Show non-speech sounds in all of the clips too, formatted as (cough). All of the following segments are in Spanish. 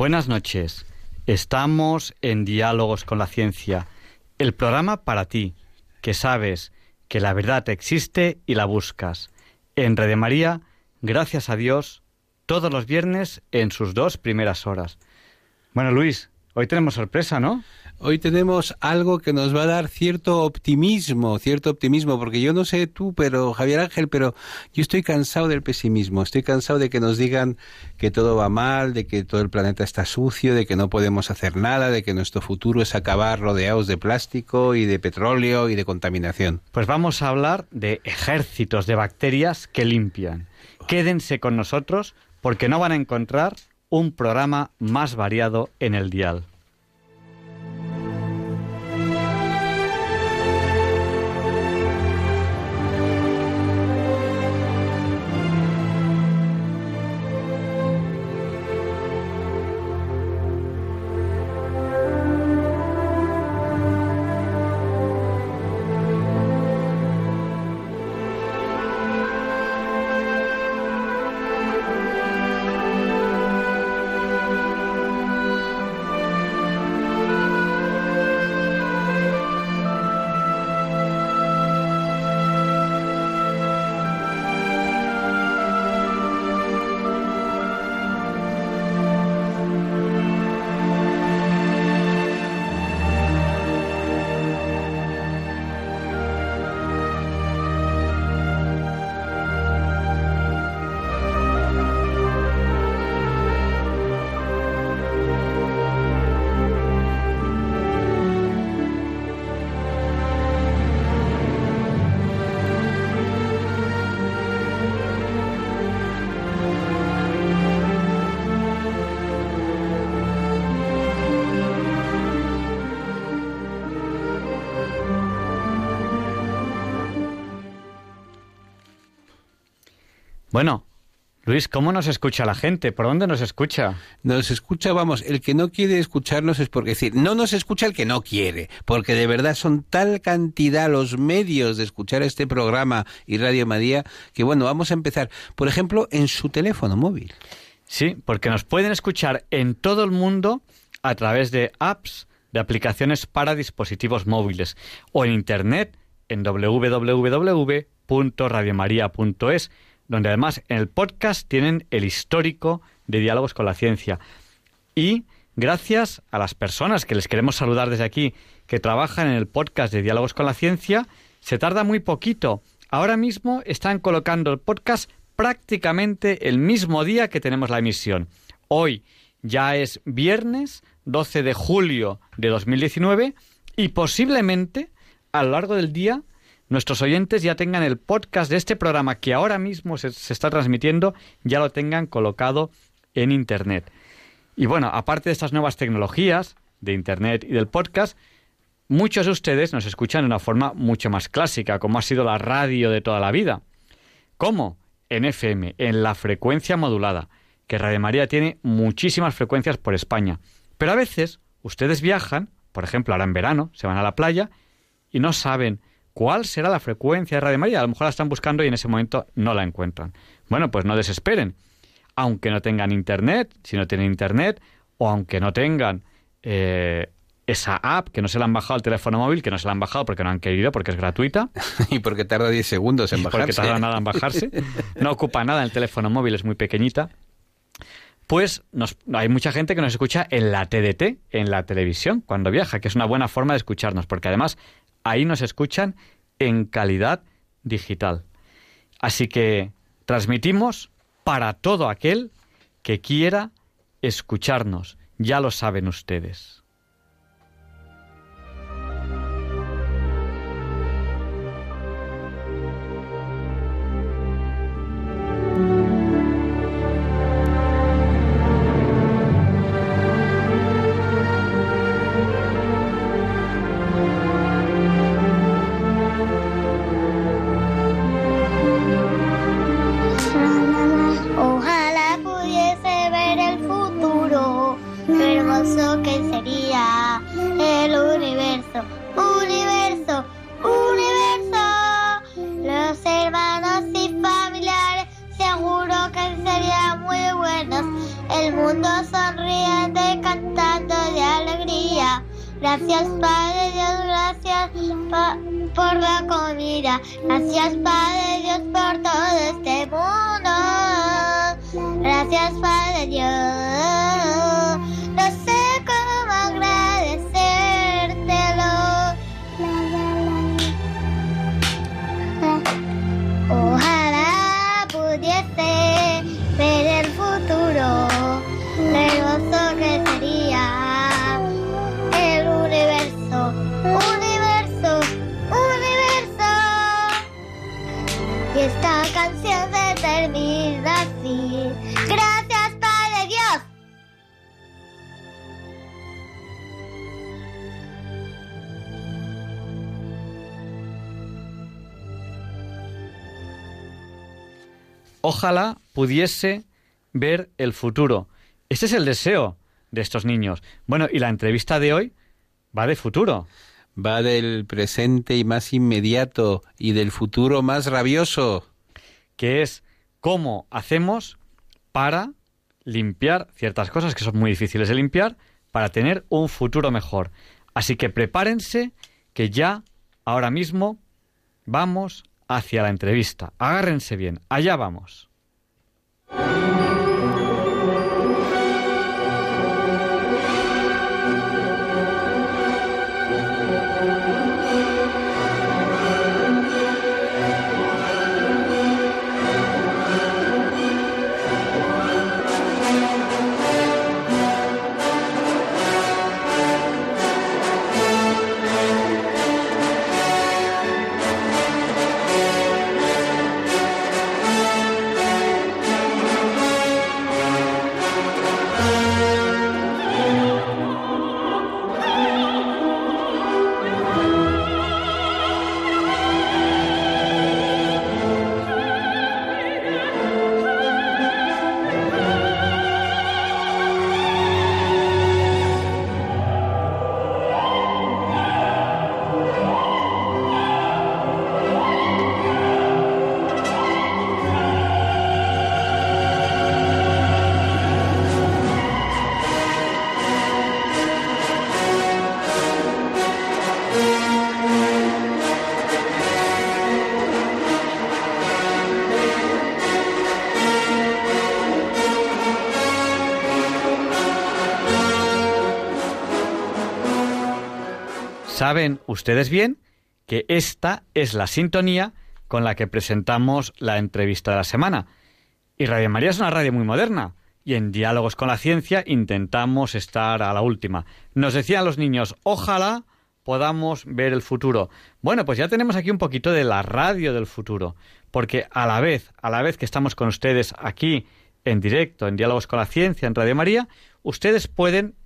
Buenas noches. Estamos en Diálogos con la Ciencia, el programa para ti, que sabes que la verdad existe y la buscas. En Red María, gracias a Dios, todos los viernes en sus dos primeras horas. Bueno, Luis, hoy tenemos sorpresa, ¿no? Hoy tenemos algo que nos va a dar cierto optimismo, cierto optimismo, porque yo no sé tú, pero Javier Ángel, pero yo estoy cansado del pesimismo, estoy cansado de que nos digan que todo va mal, de que todo el planeta está sucio, de que no podemos hacer nada, de que nuestro futuro es acabar rodeados de plástico y de petróleo y de contaminación. Pues vamos a hablar de ejércitos de bacterias que limpian. Quédense con nosotros porque no van a encontrar un programa más variado en el dial. Bueno, Luis, ¿cómo nos escucha la gente? ¿Por dónde nos escucha? Nos escucha, vamos, el que no quiere escucharnos es porque decir, no nos escucha el que no quiere, porque de verdad son tal cantidad los medios de escuchar este programa y Radio María que bueno, vamos a empezar, por ejemplo, en su teléfono móvil. Sí, porque nos pueden escuchar en todo el mundo a través de apps, de aplicaciones para dispositivos móviles o en internet en www.radiomaria.es donde además en el podcast tienen el histórico de diálogos con la ciencia. Y gracias a las personas que les queremos saludar desde aquí, que trabajan en el podcast de diálogos con la ciencia, se tarda muy poquito. Ahora mismo están colocando el podcast prácticamente el mismo día que tenemos la emisión. Hoy ya es viernes 12 de julio de 2019 y posiblemente a lo largo del día nuestros oyentes ya tengan el podcast de este programa que ahora mismo se, está transmitiendo, ya lo tengan colocado en Internet. Y bueno, aparte de estas nuevas tecnologías de Internet y del podcast, muchos de ustedes nos escuchan de una forma mucho más clásica, como ha sido la radio de toda la vida. ¿Cómo? En FM, en la frecuencia modulada, que Radio María tiene muchísimas frecuencias por España. Pero a veces ustedes viajan, por ejemplo, ahora en verano, se van a la playa y no saben ¿Cuál será la frecuencia de Radio María? A lo mejor la están buscando y en ese momento no la encuentran. Bueno, pues no desesperen. Aunque no tengan internet, si no tienen internet, o aunque no tengan eh, esa app que no se la han bajado al teléfono móvil, que no se la han bajado porque no han querido, porque es gratuita. (laughs) y porque tarda 10 segundos en bajarse. Porque tarda nada en bajarse. (laughs) No ocupa nada, el teléfono móvil es muy pequeñita. Pues hay mucha gente que nos escucha en la TDT, en la televisión, cuando viaja, que es una buena forma de escucharnos, porque además ahí nos escuchan en calidad digital. Así que transmitimos para todo aquel que quiera escucharnos. Ya lo saben ustedes. el mundo sonríe cantando de alegría. Gracias Padre Dios, gracias por la comida. Gracias Padre Dios por todo este mundo. Gracias Padre Dios. Esta canción se termina así. Gracias, Padre Dios. Ojalá pudiese ver el futuro. Ese es el deseo de estos niños. Bueno, y la entrevista de hoy va de futuro. Va del presente y más inmediato y del futuro más rabioso. Que es cómo hacemos para limpiar ciertas cosas que son muy difíciles de limpiar para tener un futuro mejor. Así que prepárense que ya, ahora mismo, vamos hacia la entrevista. Agárrense bien, allá vamos. Saben ustedes bien que esta es la sintonía con la que presentamos la entrevista de la semana. Y Radio María es una radio muy moderna y en Diálogos con la Ciencia intentamos estar a la última. Nos decían los niños, ojalá podamos ver el futuro. Bueno, pues ya tenemos aquí un poquito de la radio del futuro, porque a la vez, a la vez que estamos con ustedes aquí en directo, en Diálogos con la Ciencia, en Radio María, ustedes pueden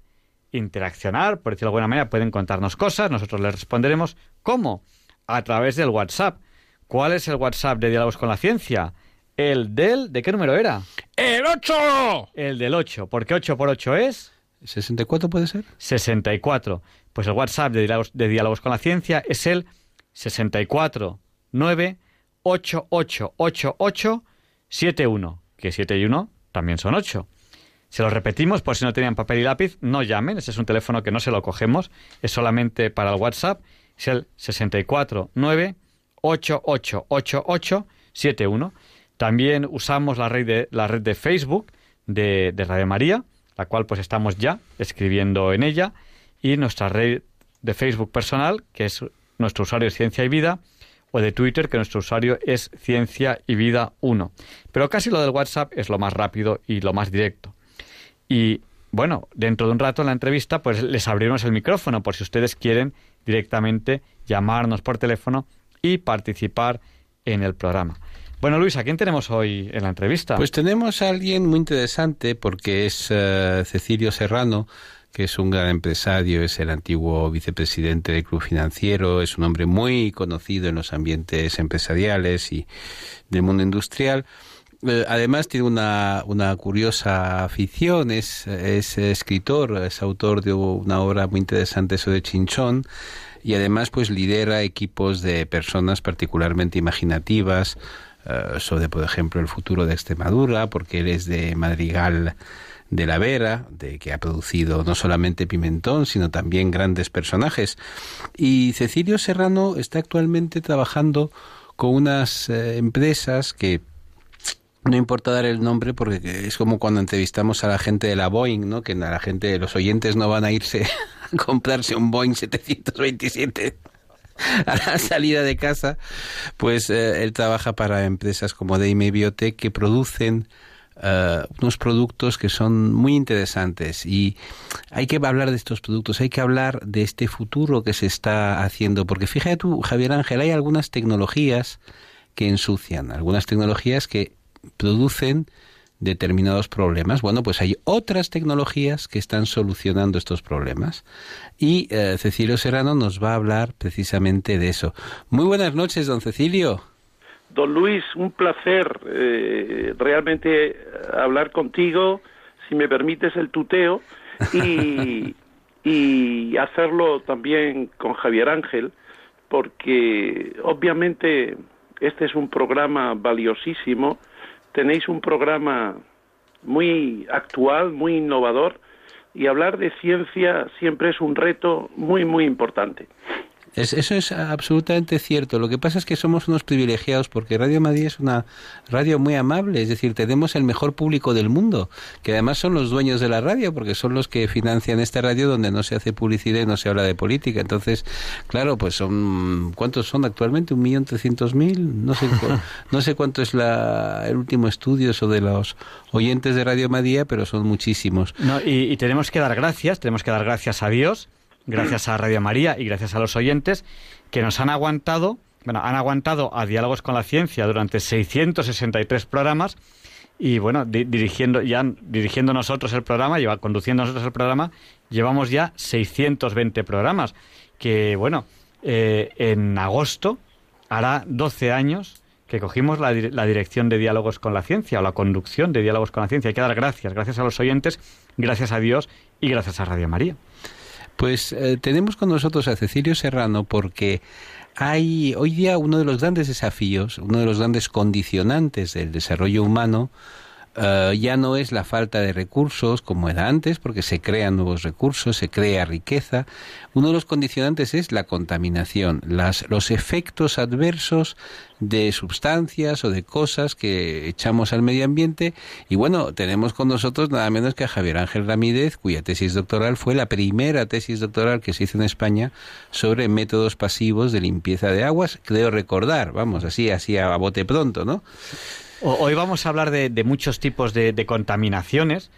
interaccionar, por decirlo de alguna manera, pueden contarnos cosas, nosotros les responderemos. ¿Cómo? A través del WhatsApp. ¿Cuál es el WhatsApp de Diálogos con la Ciencia? El del... ¿De qué número era? ¡El 8! El del 8. ¿Por qué 8 por 8 es? ¿64 puede ser? 64. Pues el WhatsApp de Diálogos, de Diálogos con la Ciencia es el 64 9 8 8 8 8 7 1. Que 7 y 1 también son 8. Se lo repetimos por si no tenían papel y lápiz, no llamen, ese es un teléfono que no se lo cogemos, es solamente para el WhatsApp, es el 649 888871. También usamos la red de, la red de Facebook de, de Radio María, la cual pues estamos ya escribiendo en ella, y nuestra red de Facebook personal, que es nuestro usuario Ciencia y Vida, o de Twitter, que nuestro usuario es Ciencia y Vida 1. Pero casi lo del WhatsApp es lo más rápido y lo más directo. Y bueno, dentro de un rato en la entrevista, pues les abriremos el micrófono por si ustedes quieren directamente llamarnos por teléfono y participar en el programa. Bueno, Luis, ¿a quién tenemos hoy en la entrevista? Pues tenemos a alguien muy interesante porque es uh, Cecilio Serrano, que es un gran empresario, es el antiguo vicepresidente del Club Financiero, es un hombre muy conocido en los ambientes empresariales y del mundo industrial. Eh, además tiene una, una curiosa afición, es, es, escritor, es autor de una obra muy interesante sobre Chinchón y además pues lidera equipos de personas particularmente imaginativas uh, sobre por ejemplo el futuro de Extremadura porque él es de Madrigal de la Vera, de que ha producido no solamente Pimentón, sino también grandes personajes. Y Cecilio Serrano está actualmente trabajando con unas eh, empresas que no importa dar el nombre porque es como cuando entrevistamos a la gente de la Boeing, ¿no? Que a la gente, los oyentes no van a irse (laughs) a comprarse un Boeing 727 (laughs) a la salida de casa, pues eh, él trabaja para empresas como Deime Biotech que producen eh, unos productos que son muy interesantes y hay que hablar de estos productos, hay que hablar de este futuro que se está haciendo, porque fíjate tú, Javier Ángel, hay algunas tecnologías que ensucian, algunas tecnologías que producen determinados problemas. Bueno, pues hay otras tecnologías que están solucionando estos problemas. Y eh, Cecilio Serrano nos va a hablar precisamente de eso. Muy buenas noches, don Cecilio. Don Luis, un placer eh, realmente hablar contigo, si me permites el tuteo, y, (laughs) y hacerlo también con Javier Ángel, porque obviamente este es un programa valiosísimo tenéis un programa muy actual, muy innovador, y hablar de ciencia siempre es un reto muy, muy importante eso es absolutamente cierto. Lo que pasa es que somos unos privilegiados porque Radio Madrid es una radio muy amable, es decir, tenemos el mejor público del mundo, que además son los dueños de la radio porque son los que financian esta radio donde no se hace publicidad y no se habla de política. Entonces, claro, pues son ¿cuántos son actualmente? Un millón trescientos mil, no sé, (laughs) no sé cuánto es la, el último estudio sobre los oyentes de Radio Madrid, pero son muchísimos. No, y, y tenemos que dar gracias, tenemos que dar gracias a Dios gracias a Radio María y gracias a los oyentes que nos han aguantado, bueno, han aguantado a Diálogos con la Ciencia durante 663 programas y bueno, dirigiendo ya dirigiendo nosotros el programa, lleva, conduciendo nosotros el programa, llevamos ya 620 programas que bueno, eh, en agosto hará 12 años que cogimos la, la, dirección de diálogos con la ciencia o la conducción de diálogos con la ciencia. Hay que dar gracias, gracias a los oyentes, gracias a Dios y gracias a Radio María. Pues eh, tenemos con nosotros a Cecilio Serrano porque hay hoy día uno de los grandes desafíos, uno de los grandes condicionantes del desarrollo humano eh, ya no es la falta de recursos como era antes, porque se crean nuevos recursos, se crea riqueza. Uno de los condicionantes es la contaminación, las, los efectos adversos de sustancias o de cosas que echamos al medio ambiente. Y bueno, tenemos con nosotros nada menos que a Javier Ángel Ramírez, cuya tesis doctoral fue la primera tesis doctoral que se hizo en España sobre métodos pasivos de limpieza de aguas. Creo recordar, vamos, así, así a bote pronto, ¿no? Hoy vamos a hablar de, muchos tipos de, contaminaciones.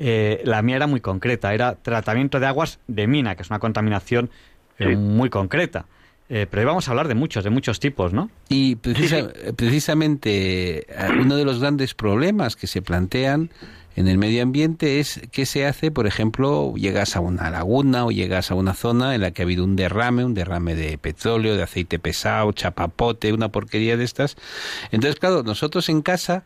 Eh, la mía era muy concreta, era tratamiento de aguas de mina, que es una contaminación eh, muy concreta. Eh, pero hoy vamos a hablar de muchos, de muchos tipos, ¿no? Y precisamente uno de los grandes problemas que se plantean en el medio ambiente es qué se hace, por ejemplo, llegas a una laguna o llegas a una zona en la que ha habido un derrame, un derrame de petróleo, de aceite pesado, chapapote, una porquería de estas. Entonces, claro, nosotros en casa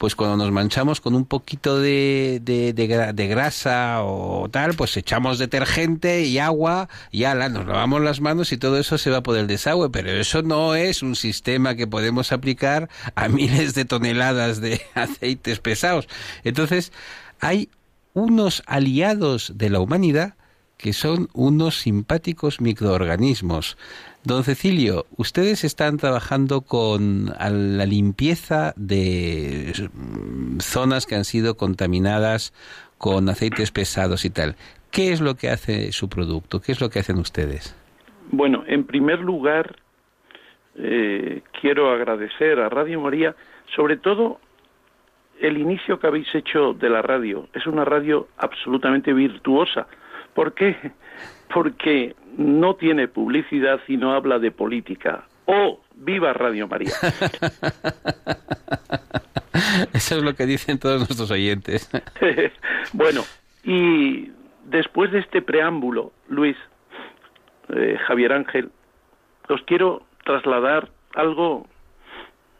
pues cuando nos manchamos con un poquito de, de, grasa o tal, pues echamos detergente y agua y ala, nos lavamos las manos y todo eso se va por el desagüe, pero eso no es un sistema que podemos aplicar a (laughs) miles de toneladas de (laughs) aceites pesados. Entonces, hay unos aliados de la humanidad que son unos simpáticos microorganismos. Don Cecilio, ustedes están trabajando con la limpieza de mm, zonas que han sido contaminadas con aceites pesados y tal. ¿Qué es lo que hace su producto? ¿Qué es lo que hacen ustedes? Bueno, en primer lugar, eh, quiero agradecer a Radio María, sobre todo el inicio que habéis hecho de la radio. Es una radio absolutamente virtuosa. ¿Por qué? Porque no tiene publicidad y no habla de política. ¡Oh, viva Radio María! (laughs) Eso es lo que dicen todos nuestros oyentes. (laughs) bueno, y después de este preámbulo, Luis, eh, Javier Ángel, os quiero trasladar algo,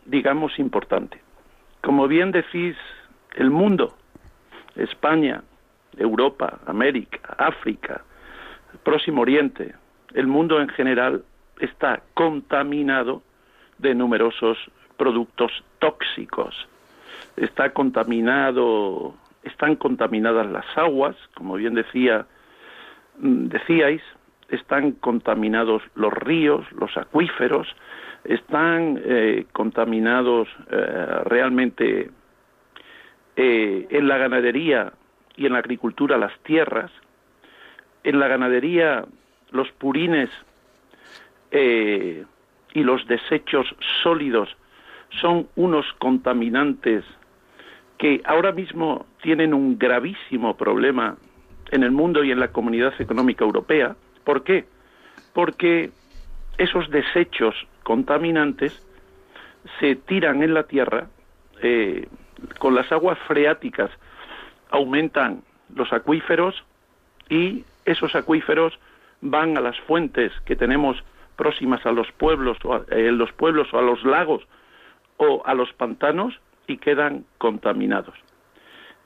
digamos, importante. Como bien decís, el mundo, España, Europa, América, África, Próximo Oriente, el mundo en general está contaminado de numerosos productos tóxicos. Está contaminado están contaminadas las aguas, como bien decía mm, decíais, están contaminados los ríos, los acuíferos, están eh, contaminados eh, realmente eh, en la ganadería y en la agricultura las tierras, en la ganadería los purines y los desechos sólidos son unos contaminantes que ahora mismo tienen un gravísimo problema en el mundo y en la comunidad económica europea. ¿Por qué? Porque esos desechos contaminantes se tiran en la tierra, eh, con las aguas freáticas aumentan los acuíferos y esos acuíferos van a las fuentes que tenemos próximas a los pueblos, o a, eh, los pueblos o a los lagos o a los pantanos y quedan contaminados.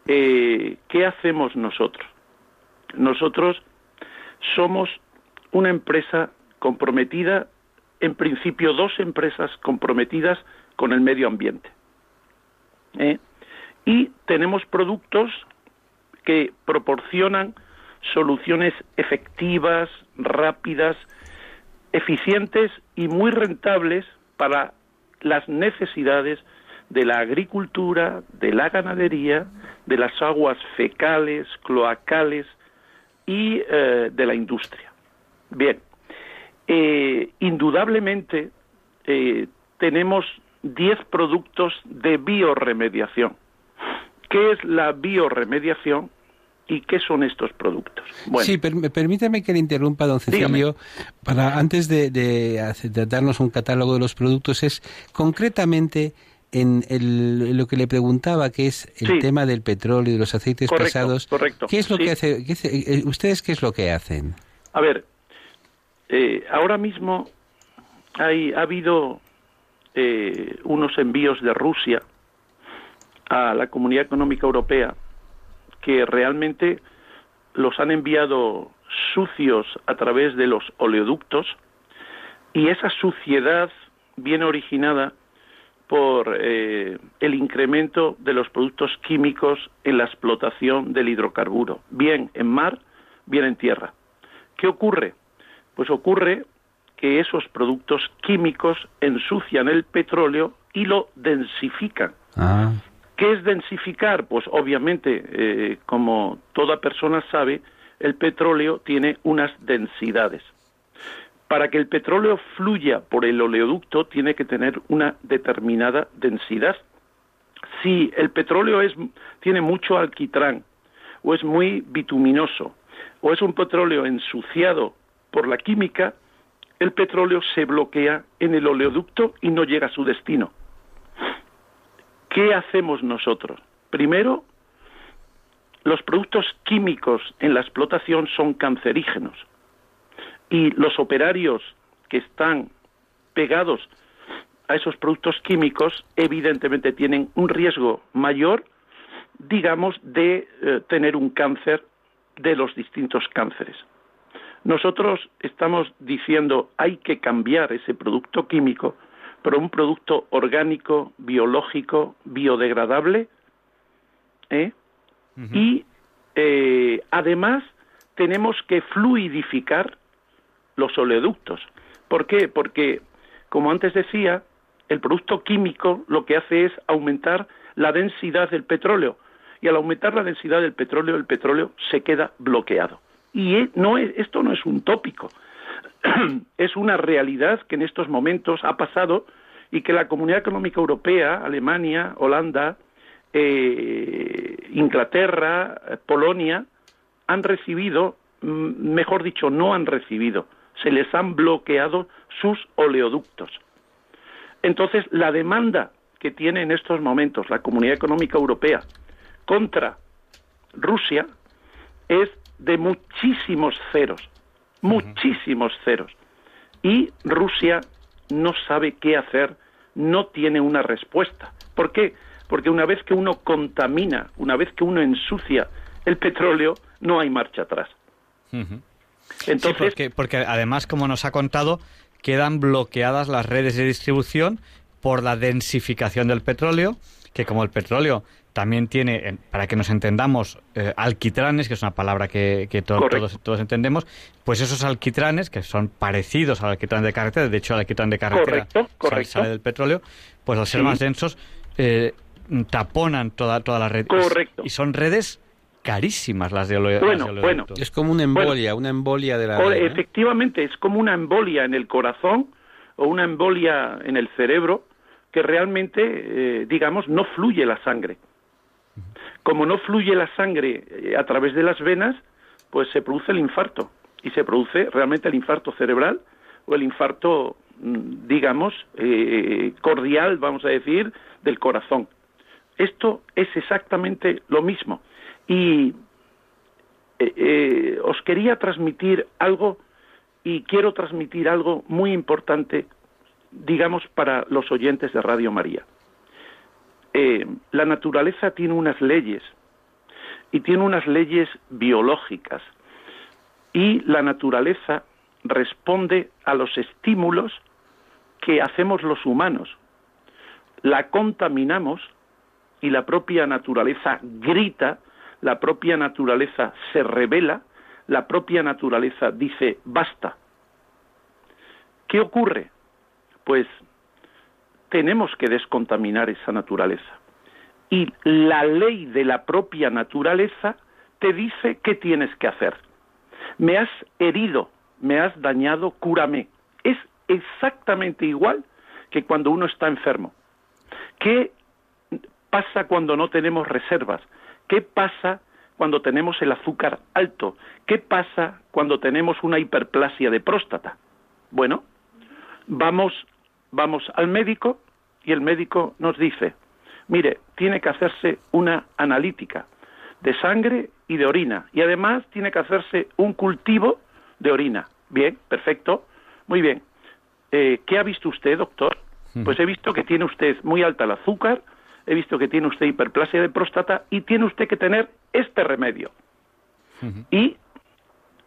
Eh, ¿Qué hacemos nosotros? Nosotros somos una empresa comprometida, en principio dos empresas comprometidas con el medio ambiente. ¿eh? Y tenemos productos que proporcionan soluciones efectivas, rápidas, eficientes y muy rentables para las necesidades de la agricultura, de la ganadería, de las aguas fecales, cloacales y eh, de la industria. Bien, eh, indudablemente eh, tenemos 10 productos de bioremediación. ¿Qué es la bioremediación? ¿Y qué son estos productos? Sí, permítame que le interrumpa, don Cecilio, para antes de, darnos un catálogo de los productos, es concretamente en lo que le preguntaba, que es el tema del petróleo y de los aceites pesados. Correcto. ¿Qué es lo que hace, eh, ¿Ustedes qué es lo que hacen? A ver, eh, ahora mismo hay, ha habido eh, unos envíos de Rusia a la Comunidad Económica Europea que realmente los han enviado sucios a través de los oleoductos y esa suciedad viene originada por eh, el incremento de los productos químicos en la explotación del hidrocarburo, bien en mar, bien en tierra. ¿Qué ocurre? Pues ocurre que esos productos químicos ensucian el petróleo y lo densifican. Ah. ¿Qué es densificar? Pues obviamente, eh, como toda persona sabe, el petróleo tiene unas densidades. Para que el petróleo fluya por el oleoducto tiene que tener una determinada densidad. Si el petróleo es, tiene mucho alquitrán o es muy bituminoso o es un petróleo ensuciado por la química, el petróleo se bloquea en el oleoducto y no llega a su destino. ¿Qué hacemos nosotros? Primero, los productos químicos en la explotación son cancerígenos y los operarios que están pegados a esos productos químicos evidentemente tienen un riesgo mayor, digamos, de eh, tener un cáncer de los distintos cánceres. Nosotros estamos diciendo hay que cambiar ese producto químico pero un producto orgánico, biológico, biodegradable, ¿eh? y eh, además tenemos que fluidificar los oleoductos. ¿Por qué? Porque, como antes decía, el producto químico lo que hace es aumentar la densidad del petróleo y al aumentar la densidad del petróleo, el petróleo se queda bloqueado. Y e, no esto no es un tópico, (clears throat) es una realidad que en estos momentos ha pasado y que la Comunidad Económica Europea, Alemania, Holanda, eh, Inglaterra, Polonia, han recibido, mejor dicho, no han recibido, se les han bloqueado sus oleoductos. Entonces, la demanda que tiene en estos momentos la Comunidad Económica Europea contra Rusia es de muchísimos ceros, muchísimos ceros. Y Rusia no sabe qué hacer, no tiene una respuesta. ¿Por qué? Porque una vez que uno contamina, una vez que uno ensucia el petróleo, no hay marcha atrás. Entonces, porque, además, como nos ha contado, quedan bloqueadas las redes de distribución por la densificación del petróleo, que como el petróleo también tiene, para que nos entendamos, eh, alquitranes, que es una palabra que, todos, todos entendemos, pues esos alquitranes, que son parecidos al alquitrán de carretera, de hecho el alquitrán de carretera sale del petróleo, pues al ser más densos, eh, taponan toda, toda la red. Correcto. Y son redes carísimas las de bueno, bueno, Es como una embolia, una embolia de la red, Efectivamente, es como una embolia en el corazón o una embolia en el cerebro que realmente, eh, digamos, no fluye la sangre. Como no fluye la sangre eh, a través de las venas, pues se produce el infarto y se produce realmente el infarto cerebral o el infarto, mm, digamos, eh, cordial, vamos a decir, del corazón. Esto es exactamente lo mismo. Y eh, os quería transmitir algo y quiero transmitir algo muy importante, digamos, para los oyentes de Radio María. Eh, la naturaleza tiene unas leyes y tiene unas leyes biológicas y la naturaleza responde a los estímulos que hacemos los humanos. La contaminamos y la propia naturaleza grita, la propia naturaleza se revela, la propia naturaleza dice basta. ¿Qué ocurre? Pues tenemos que descontaminar esa naturaleza. Y la ley de la propia naturaleza te dice qué tienes que hacer. Me has herido, me has dañado, cúrame. Es exactamente igual que cuando uno está enfermo. ¿Qué pasa cuando no tenemos reservas? ¿Qué pasa cuando tenemos el azúcar alto? ¿Qué pasa cuando tenemos una hiperplasia de próstata? Bueno, vamos, vamos al médico y el médico nos dice, mire, tiene que hacerse una analítica de sangre y de orina y además tiene que hacerse un cultivo de orina. Bien, perfecto, muy bien. Eh, ¿Qué ha visto usted, doctor? Pues he visto que tiene usted muy alta el azúcar, he visto que tiene usted hiperplasia de próstata y tiene usted que tener este remedio. Y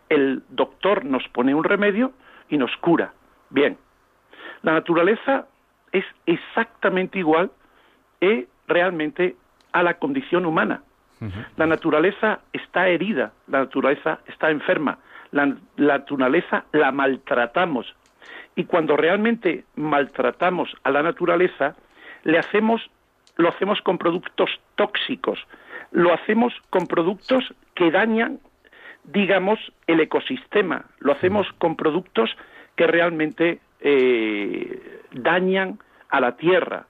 el doctor nos pone un remedio y nos cura. Bien, la naturaleza es exactamente igual eh, realmente a la condición humana. La naturaleza está herida, la naturaleza está enferma, la, naturaleza la maltratamos. Y cuando realmente maltratamos a la naturaleza, le hacemos, lo hacemos con productos tóxicos, lo hacemos con productos que dañan, digamos, el ecosistema, lo hacemos con productos que realmente eh, dañan a la Tierra.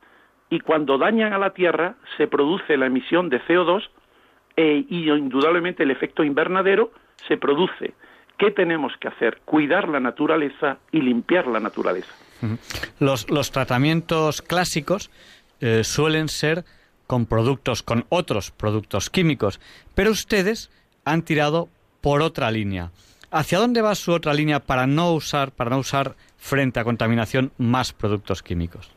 Y cuando dañan a la Tierra se produce la emisión de CO2 e, y indudablemente el efecto invernadero se produce. ¿Qué tenemos que hacer? Cuidar la naturaleza y limpiar la naturaleza. Los, tratamientos clásicos eh, suelen ser con productos, con otros productos químicos, pero ustedes han tirado por otra línea. ¿Hacia dónde va su otra línea para no usar, para no usar frente a contaminación más productos químicos?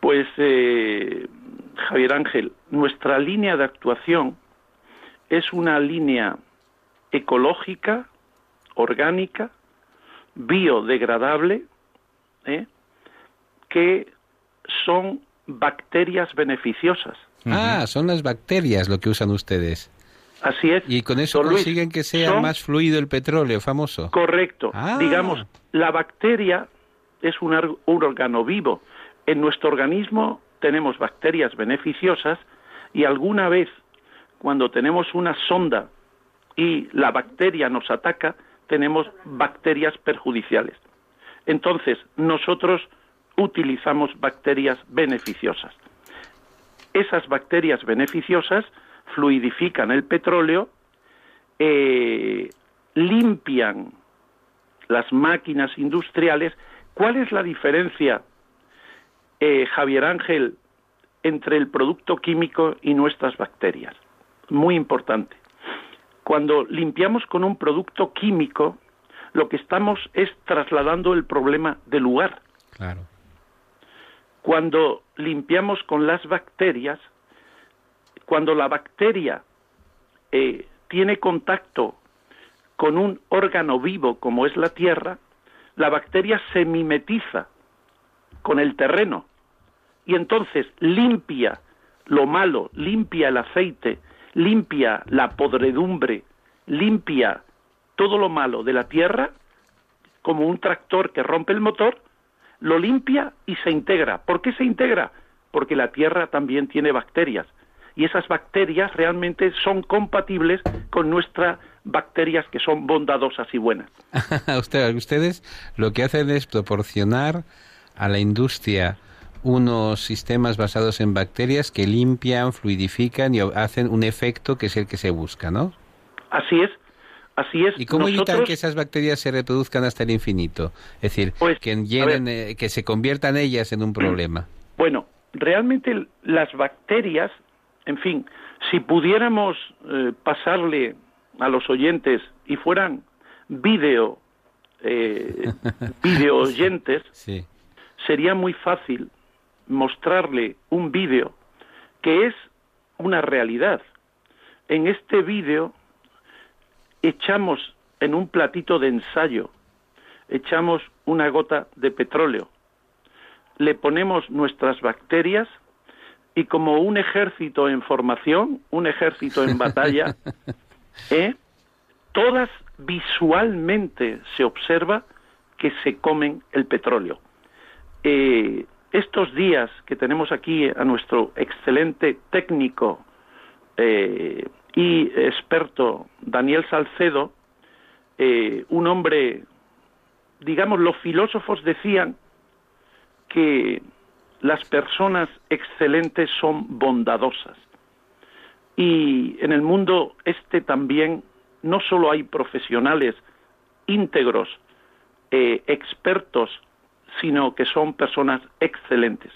Pues, eh, Javier Ángel, nuestra línea de actuación es una línea ecológica, orgánica, biodegradable, ¿eh? que son bacterias beneficiosas. Ah, son las bacterias lo que usan ustedes. Así es. Y con eso consiguen que sea más fluido el petróleo famoso. Correcto. Ah. Digamos, la bacteria es un, un órgano vivo. En nuestro organismo tenemos bacterias beneficiosas y alguna vez cuando tenemos una sonda y la bacteria nos ataca, tenemos bacterias perjudiciales. Entonces, nosotros utilizamos bacterias beneficiosas. Esas bacterias beneficiosas fluidifican el petróleo, eh, limpian las máquinas industriales. ¿Cuál es la diferencia, eh, Javier Ángel, entre el producto químico y nuestras bacterias? Muy importante. Cuando limpiamos con un producto químico, lo que estamos es trasladando el problema del lugar. Claro. Cuando limpiamos con las bacterias, cuando la bacteria eh, tiene contacto con un órgano vivo como es la tierra, la bacteria se mimetiza con el terreno y entonces limpia lo malo, limpia el aceite, limpia la podredumbre, limpia todo lo malo de la tierra, como un tractor que rompe el motor, lo limpia y se integra. ¿Por qué se integra? Porque la tierra también tiene bacterias y esas bacterias realmente son compatibles con nuestras bacterias que son bondadosas y buenas. (laughs) ustedes lo que hacen es proporcionar a la industria unos sistemas basados en bacterias que limpian, fluidifican y hacen un efecto que es el que se busca, ¿no? Así es. Así es. ¿Y cómo evitan que esas bacterias se reproduzcan hasta el infinito? Es decir, pues, que, eh, que se conviertan ellas en un problema. (clears throat) Bueno, realmente las bacterias, en fin, si pudiéramos eh, pasarle a los oyentes y fueran video, eh, (laughs) video oyentes, sería muy fácil mostrarle un vídeo que es una realidad. En este vídeo echamos en un platito de ensayo, echamos una gota de petróleo, le ponemos nuestras bacterias y como un ejército en formación, un ejército en batalla, (laughs) ¿eh? todas visualmente se observa que se comen el petróleo. Eh, estos días que tenemos aquí a nuestro excelente técnico eh, y experto Daniel Salcedo, eh, un hombre, digamos, los filósofos decían que las personas excelentes son bondadosas. Y en el mundo este también no solo hay profesionales íntegros, eh, expertos, sino que son personas excelentes,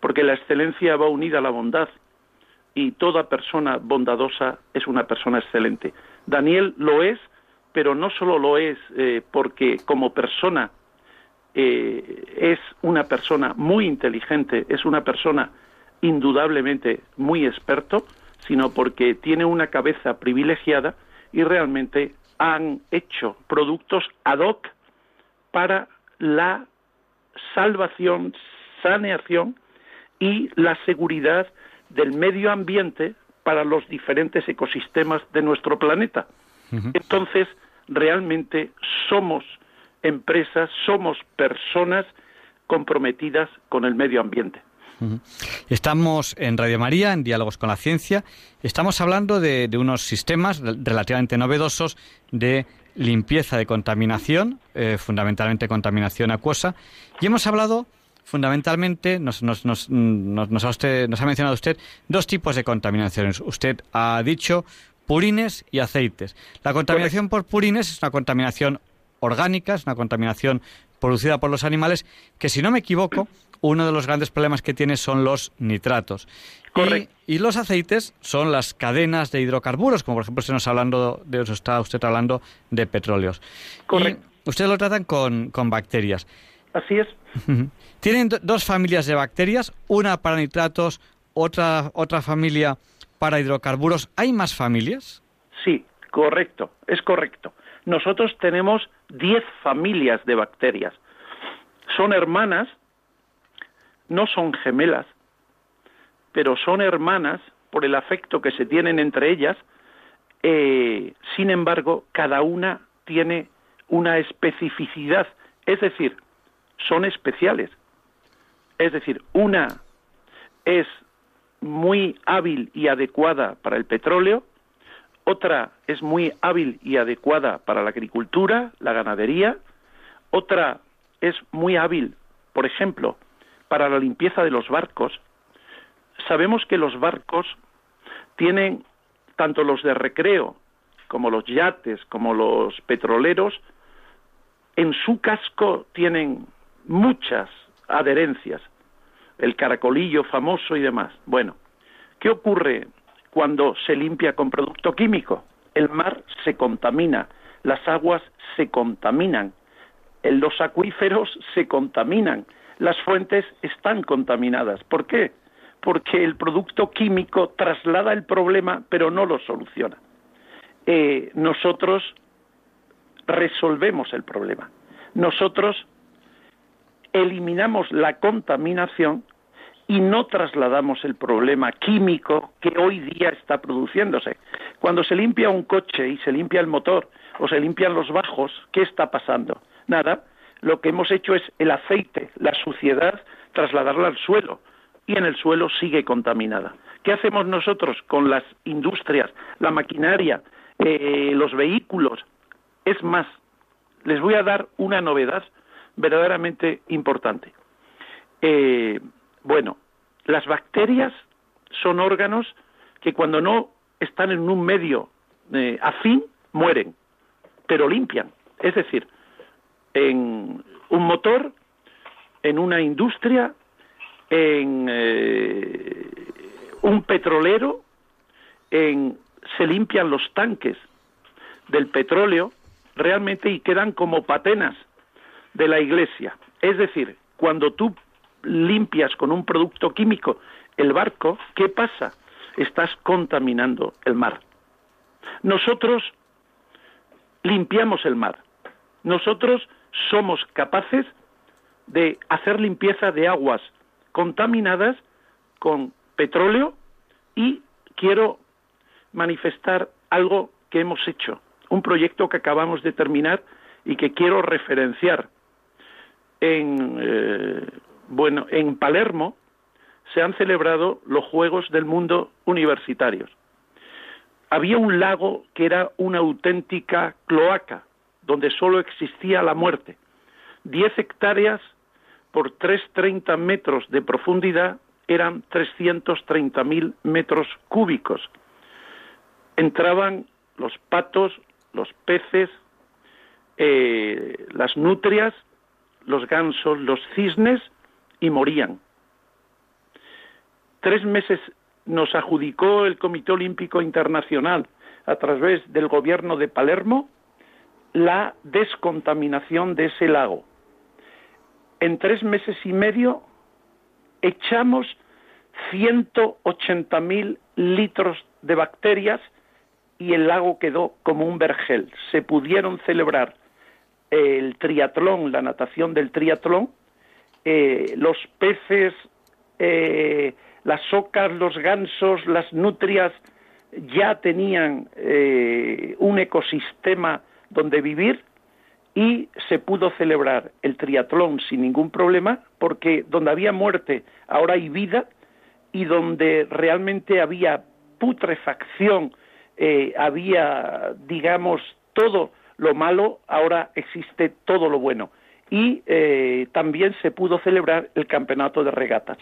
porque la excelencia va unida a la bondad y toda persona bondadosa es una persona excelente. Daniel lo es, pero no solo lo es eh, porque como persona eh, es una persona muy inteligente, es una persona indudablemente muy experto, sino porque tiene una cabeza privilegiada y realmente han hecho productos ad hoc para la salvación, saneación y la seguridad del medio ambiente para los diferentes ecosistemas de nuestro planeta. Entonces, realmente somos empresas, somos personas comprometidas con el medio ambiente. Estamos en Radio María, en Diálogos con la Ciencia. Estamos hablando de, unos sistemas relativamente novedosos de limpieza de contaminación, eh, fundamentalmente contaminación acuosa, y hemos hablado fundamentalmente, nos, nos, nos, nos, ha usted, nos ha mencionado usted dos tipos de contaminaciones. Usted ha dicho purines y aceites. La contaminación por purines es una contaminación orgánica, es una contaminación producida por los animales, que si no me equivoco, uno de los grandes problemas que tiene son los nitratos. Y, los aceites son las cadenas de hidrocarburos, como por ejemplo se nos hablando de, está usted hablando de petróleos. Correcto. ustedes lo tratan con, con bacterias. Así es. Tienen dos familias de bacterias, una para nitratos, otra, otra familia para hidrocarburos. ¿Hay más familias? Sí, correcto, es correcto. Nosotros tenemos 10 familias de bacterias. Son hermanas, no son gemelas, pero son hermanas por el afecto que se tienen entre ellas. Eh, sin embargo, cada una tiene una especificidad, es decir, son especiales. Es decir, una es muy hábil y adecuada para el petróleo, otra es muy hábil y adecuada para la agricultura, la ganadería, otra es muy hábil, por ejemplo, para la limpieza de los barcos. Sabemos que los barcos tienen, tanto los de recreo como los yates, como los petroleros, en su casco tienen muchas adherencias, el caracolillo famoso y demás. Bueno, ¿qué ocurre cuando se limpia con producto químico? El mar se contamina, las aguas se contaminan, los acuíferos se contaminan, las fuentes están contaminadas. ¿Por qué? Porque el producto químico traslada el problema pero no lo soluciona. Eh, nosotros resolvemos el problema. Nosotros eliminamos la contaminación y no trasladamos el problema químico que hoy día está produciéndose. Cuando se limpia un coche y se limpia el motor o se limpian los bajos, ¿qué está pasando? Nada, lo que hemos hecho es el aceite, la suciedad, trasladarla al suelo y en el suelo sigue contaminada. ¿Qué hacemos nosotros con las industrias, la maquinaria, eh, los vehículos? Es más, les voy a dar una novedad verdaderamente importante. Eh, bueno, las bacterias son órganos que cuando no están en un medio eh, afín, mueren, pero limpian. Es decir, en un motor, en una industria, en eh, un petrolero, en, se limpian los tanques del petróleo realmente y quedan como patenas de la iglesia. Es decir, cuando tú limpias con un producto químico el barco, ¿qué pasa? Estás contaminando el mar. Nosotros limpiamos el mar. Nosotros somos capaces de hacer limpieza de aguas contaminadas con petróleo y quiero manifestar algo que hemos hecho, un proyecto que acabamos de terminar y que quiero referenciar. En eh, bueno, en Palermo se han celebrado los Juegos del Mundo Universitarios. Había un lago que era una auténtica cloaca, donde solo existía la muerte. Diez hectáreas por 330 metros de profundidad eran 330.000 metros cúbicos. Entraban los patos, los peces, eh, las nutrias, los gansos, los cisnes y morían. Tres meses nos adjudicó el Comité Olímpico Internacional a través del gobierno de Palermo la descontaminación de ese lago. En tres meses y medio echamos 180.000 litros de bacterias y el lago quedó como un vergel. Se pudieron celebrar el triatlón, la natación del triatlón, eh, los peces, eh, las ocas, los gansos, las nutrias ya tenían eh, un ecosistema donde vivir y se pudo celebrar el triatlón sin ningún problema porque donde había muerte ahora hay vida y donde realmente había putrefacción, había, digamos, todo lo malo, ahora existe todo lo bueno y eh, también se pudo celebrar el campeonato de regatas.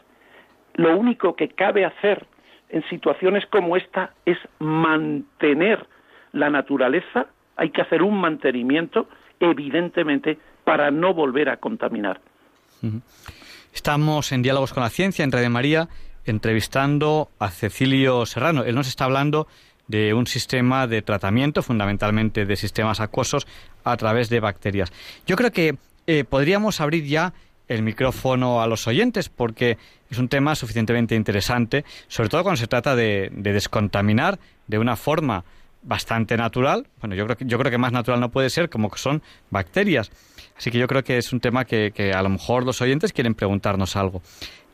Lo único que cabe hacer en situaciones como esta es mantener la naturaleza, hay que hacer un mantenimiento, evidentemente, para no volver a contaminar. Estamos en Diálogos con la Ciencia, en Radio María, entrevistando a Cecilio Serrano. Él nos está hablando de un sistema de tratamiento, fundamentalmente de sistemas acuosos, a través de bacterias. Yo creo que eh, podríamos abrir ya el micrófono a los oyentes porque es un tema suficientemente interesante, sobre todo cuando se trata de, descontaminar de una forma bastante natural. Bueno, yo creo, que, yo creo que más natural no puede ser como que son bacterias. Así que yo creo que es un tema que, a lo mejor los oyentes quieren preguntarnos algo.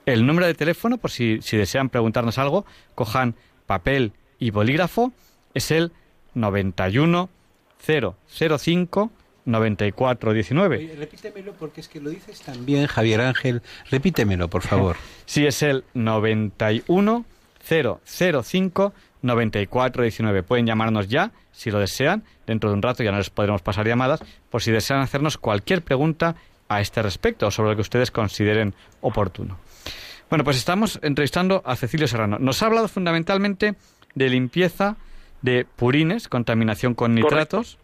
El número de teléfono, por si, si desean preguntarnos algo, cojan papel y bolígrafo, es el 91 005 9419. repítemelo porque es que lo dices también, Javier Ángel. Repítemelo, por favor. (laughs) sí, es el 91 005 9419. Pueden llamarnos ya, si lo desean. Dentro de un rato ya no les podremos pasar llamadas, por si desean hacernos cualquier pregunta a este respecto o sobre lo que ustedes consideren oportuno. Bueno, pues estamos entrevistando a Cecilio Serrano. Nos ha hablado fundamentalmente de limpieza de purines, contaminación con nitratos.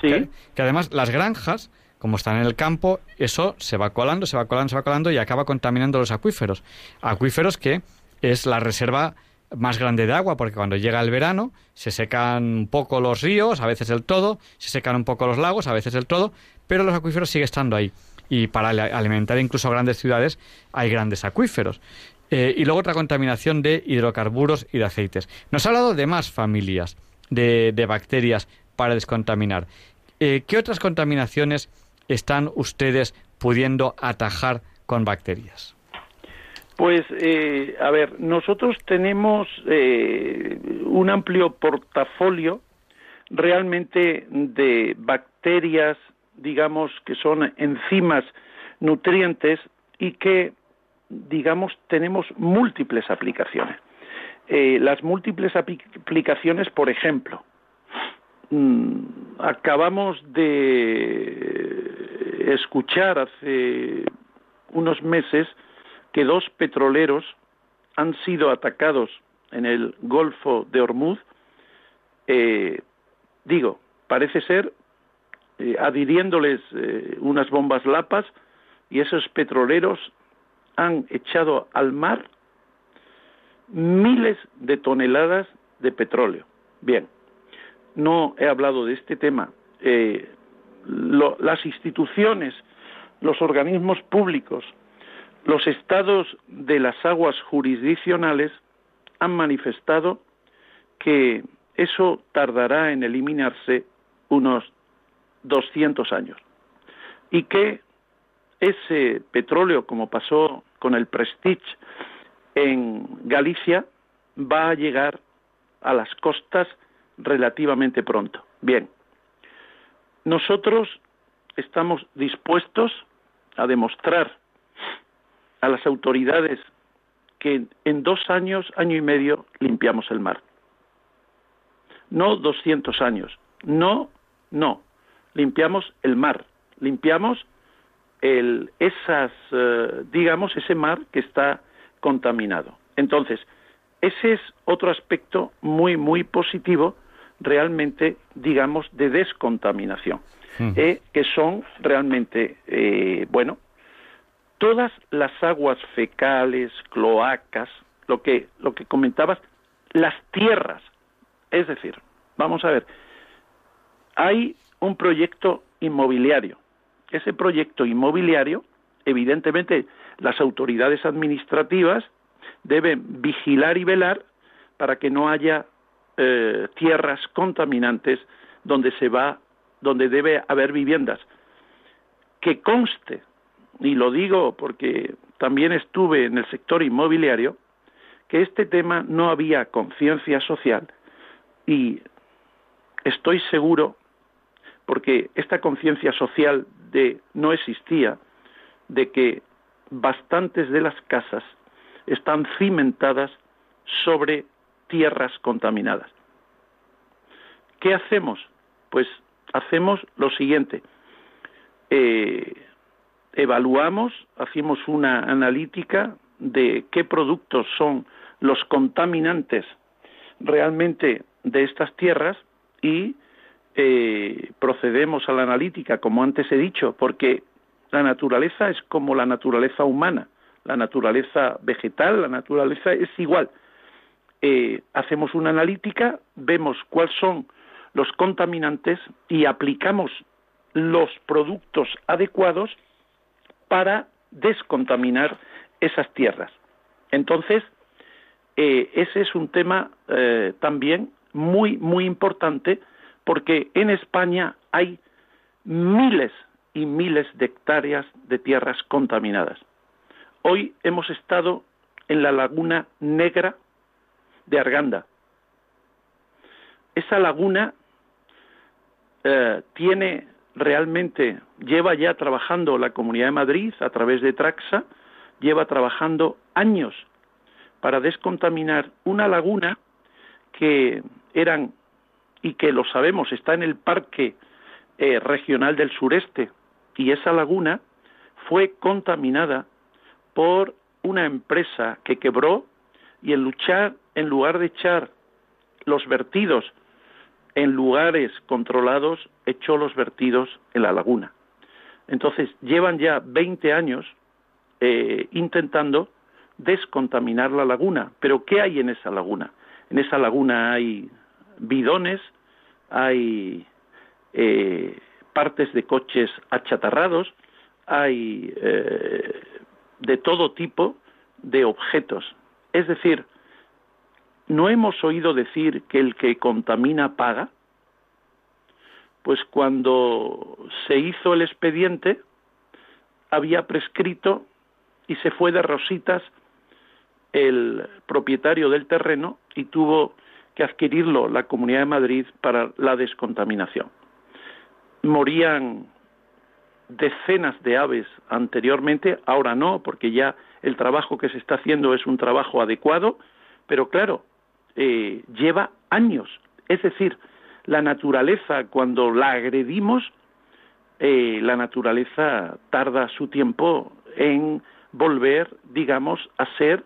Que, además las granjas, como están en el campo, eso se va colando, se va colando, se va colando y acaba contaminando los acuíferos. Acuíferos que es la reserva más grande de agua, porque cuando llega el verano se secan un poco los ríos, a veces el todo, se secan un poco los lagos, a veces el todo, pero los acuíferos siguen estando ahí. Y para alimentar incluso grandes ciudades hay grandes acuíferos. Eh, y luego otra contaminación de hidrocarburos y de aceites. Nos ha hablado de más familias de, de bacterias para descontaminar. Eh, ¿Qué otras contaminaciones están ustedes pudiendo atajar con bacterias? Pues, eh, a ver, nosotros tenemos eh, un amplio portafolio realmente de bacterias, digamos, que son enzimas nutrientes y que, digamos, tenemos múltiples aplicaciones. Eh, las múltiples aplicaciones, por ejemplo, mm, acabamos de escuchar hace unos meses que dos petroleros han sido atacados en el Golfo de Hormuz, eh, digo, parece ser eh, adhiriéndoles eh, unas bombas lapas y esos petroleros han echado al mar miles de toneladas de petróleo. Bien, no he hablado de este tema. las instituciones, los organismos públicos, los estados de las aguas jurisdiccionales han manifestado que eso tardará en eliminarse unos 200 años y que ese petróleo, como pasó con el Prestige en Galicia, va a llegar a las costas relativamente pronto. Bien, nosotros estamos dispuestos a demostrar a las autoridades que en dos años, año y medio, limpiamos el mar. No 200 años. No, no. Limpiamos el mar. Limpiamos el, esas, eh, digamos, ese mar que está contaminado. Entonces, ese es otro aspecto muy, muy positivo, realmente, digamos, de descontaminación, eh, que son realmente, eh, bueno, todas las aguas fecales, cloacas, lo que, lo que comentabas, las tierras. Es decir, vamos a ver, hay un proyecto inmobiliario. Ese proyecto inmobiliario, evidentemente, las autoridades administrativas deben vigilar y velar para que no haya eh, tierras contaminantes donde se va, donde debe haber viviendas. Que conste y lo digo porque también estuve en el sector inmobiliario, que este tema no había conciencia social y estoy seguro, porque esta conciencia social de no existía, de que bastantes de las casas están cimentadas sobre tierras contaminadas. ¿Qué hacemos? Pues hacemos lo siguiente. Eh, evaluamos, hacemos una analítica de qué productos son los contaminantes realmente de estas tierras y eh, procedemos a la analítica, como antes he dicho, porque la naturaleza es como la naturaleza humana, la naturaleza vegetal, la naturaleza es igual. Eh, hacemos una analítica, vemos cuáles son los contaminantes y aplicamos los productos adecuados para descontaminar esas tierras. Entonces, eh, ese es un tema eh, también muy, muy importante porque en España hay miles y miles de hectáreas de tierras contaminadas. Hoy hemos estado en la laguna negra de Arganda. Esa laguna eh, tiene realmente lleva ya trabajando la Comunidad de Madrid a través de Traxa, lleva trabajando años para descontaminar una laguna que eran y que lo sabemos está en el Parque eh, Regional del Sureste y esa laguna fue contaminada por una empresa que quebró y en luchar en lugar de echar los vertidos en lugares controlados echó los vertidos en la laguna. Entonces, llevan ya 20 años eh, intentando descontaminar la laguna. Pero ¿qué hay en esa laguna? En esa laguna hay bidones, hay eh, partes de coches achatarrados, hay eh, de todo tipo de objetos. Es decir, ¿No hemos oído decir que el que contamina paga? Pues cuando se hizo el expediente, había prescrito y se fue de rositas el propietario del terreno y tuvo que adquirirlo la Comunidad de Madrid para la descontaminación. Morían decenas de aves anteriormente, ahora no, porque ya el trabajo que se está haciendo es un trabajo adecuado, pero claro, eh, lleva años. Es decir, la naturaleza, cuando la agredimos, eh, la naturaleza tarda su tiempo en volver, digamos, a ser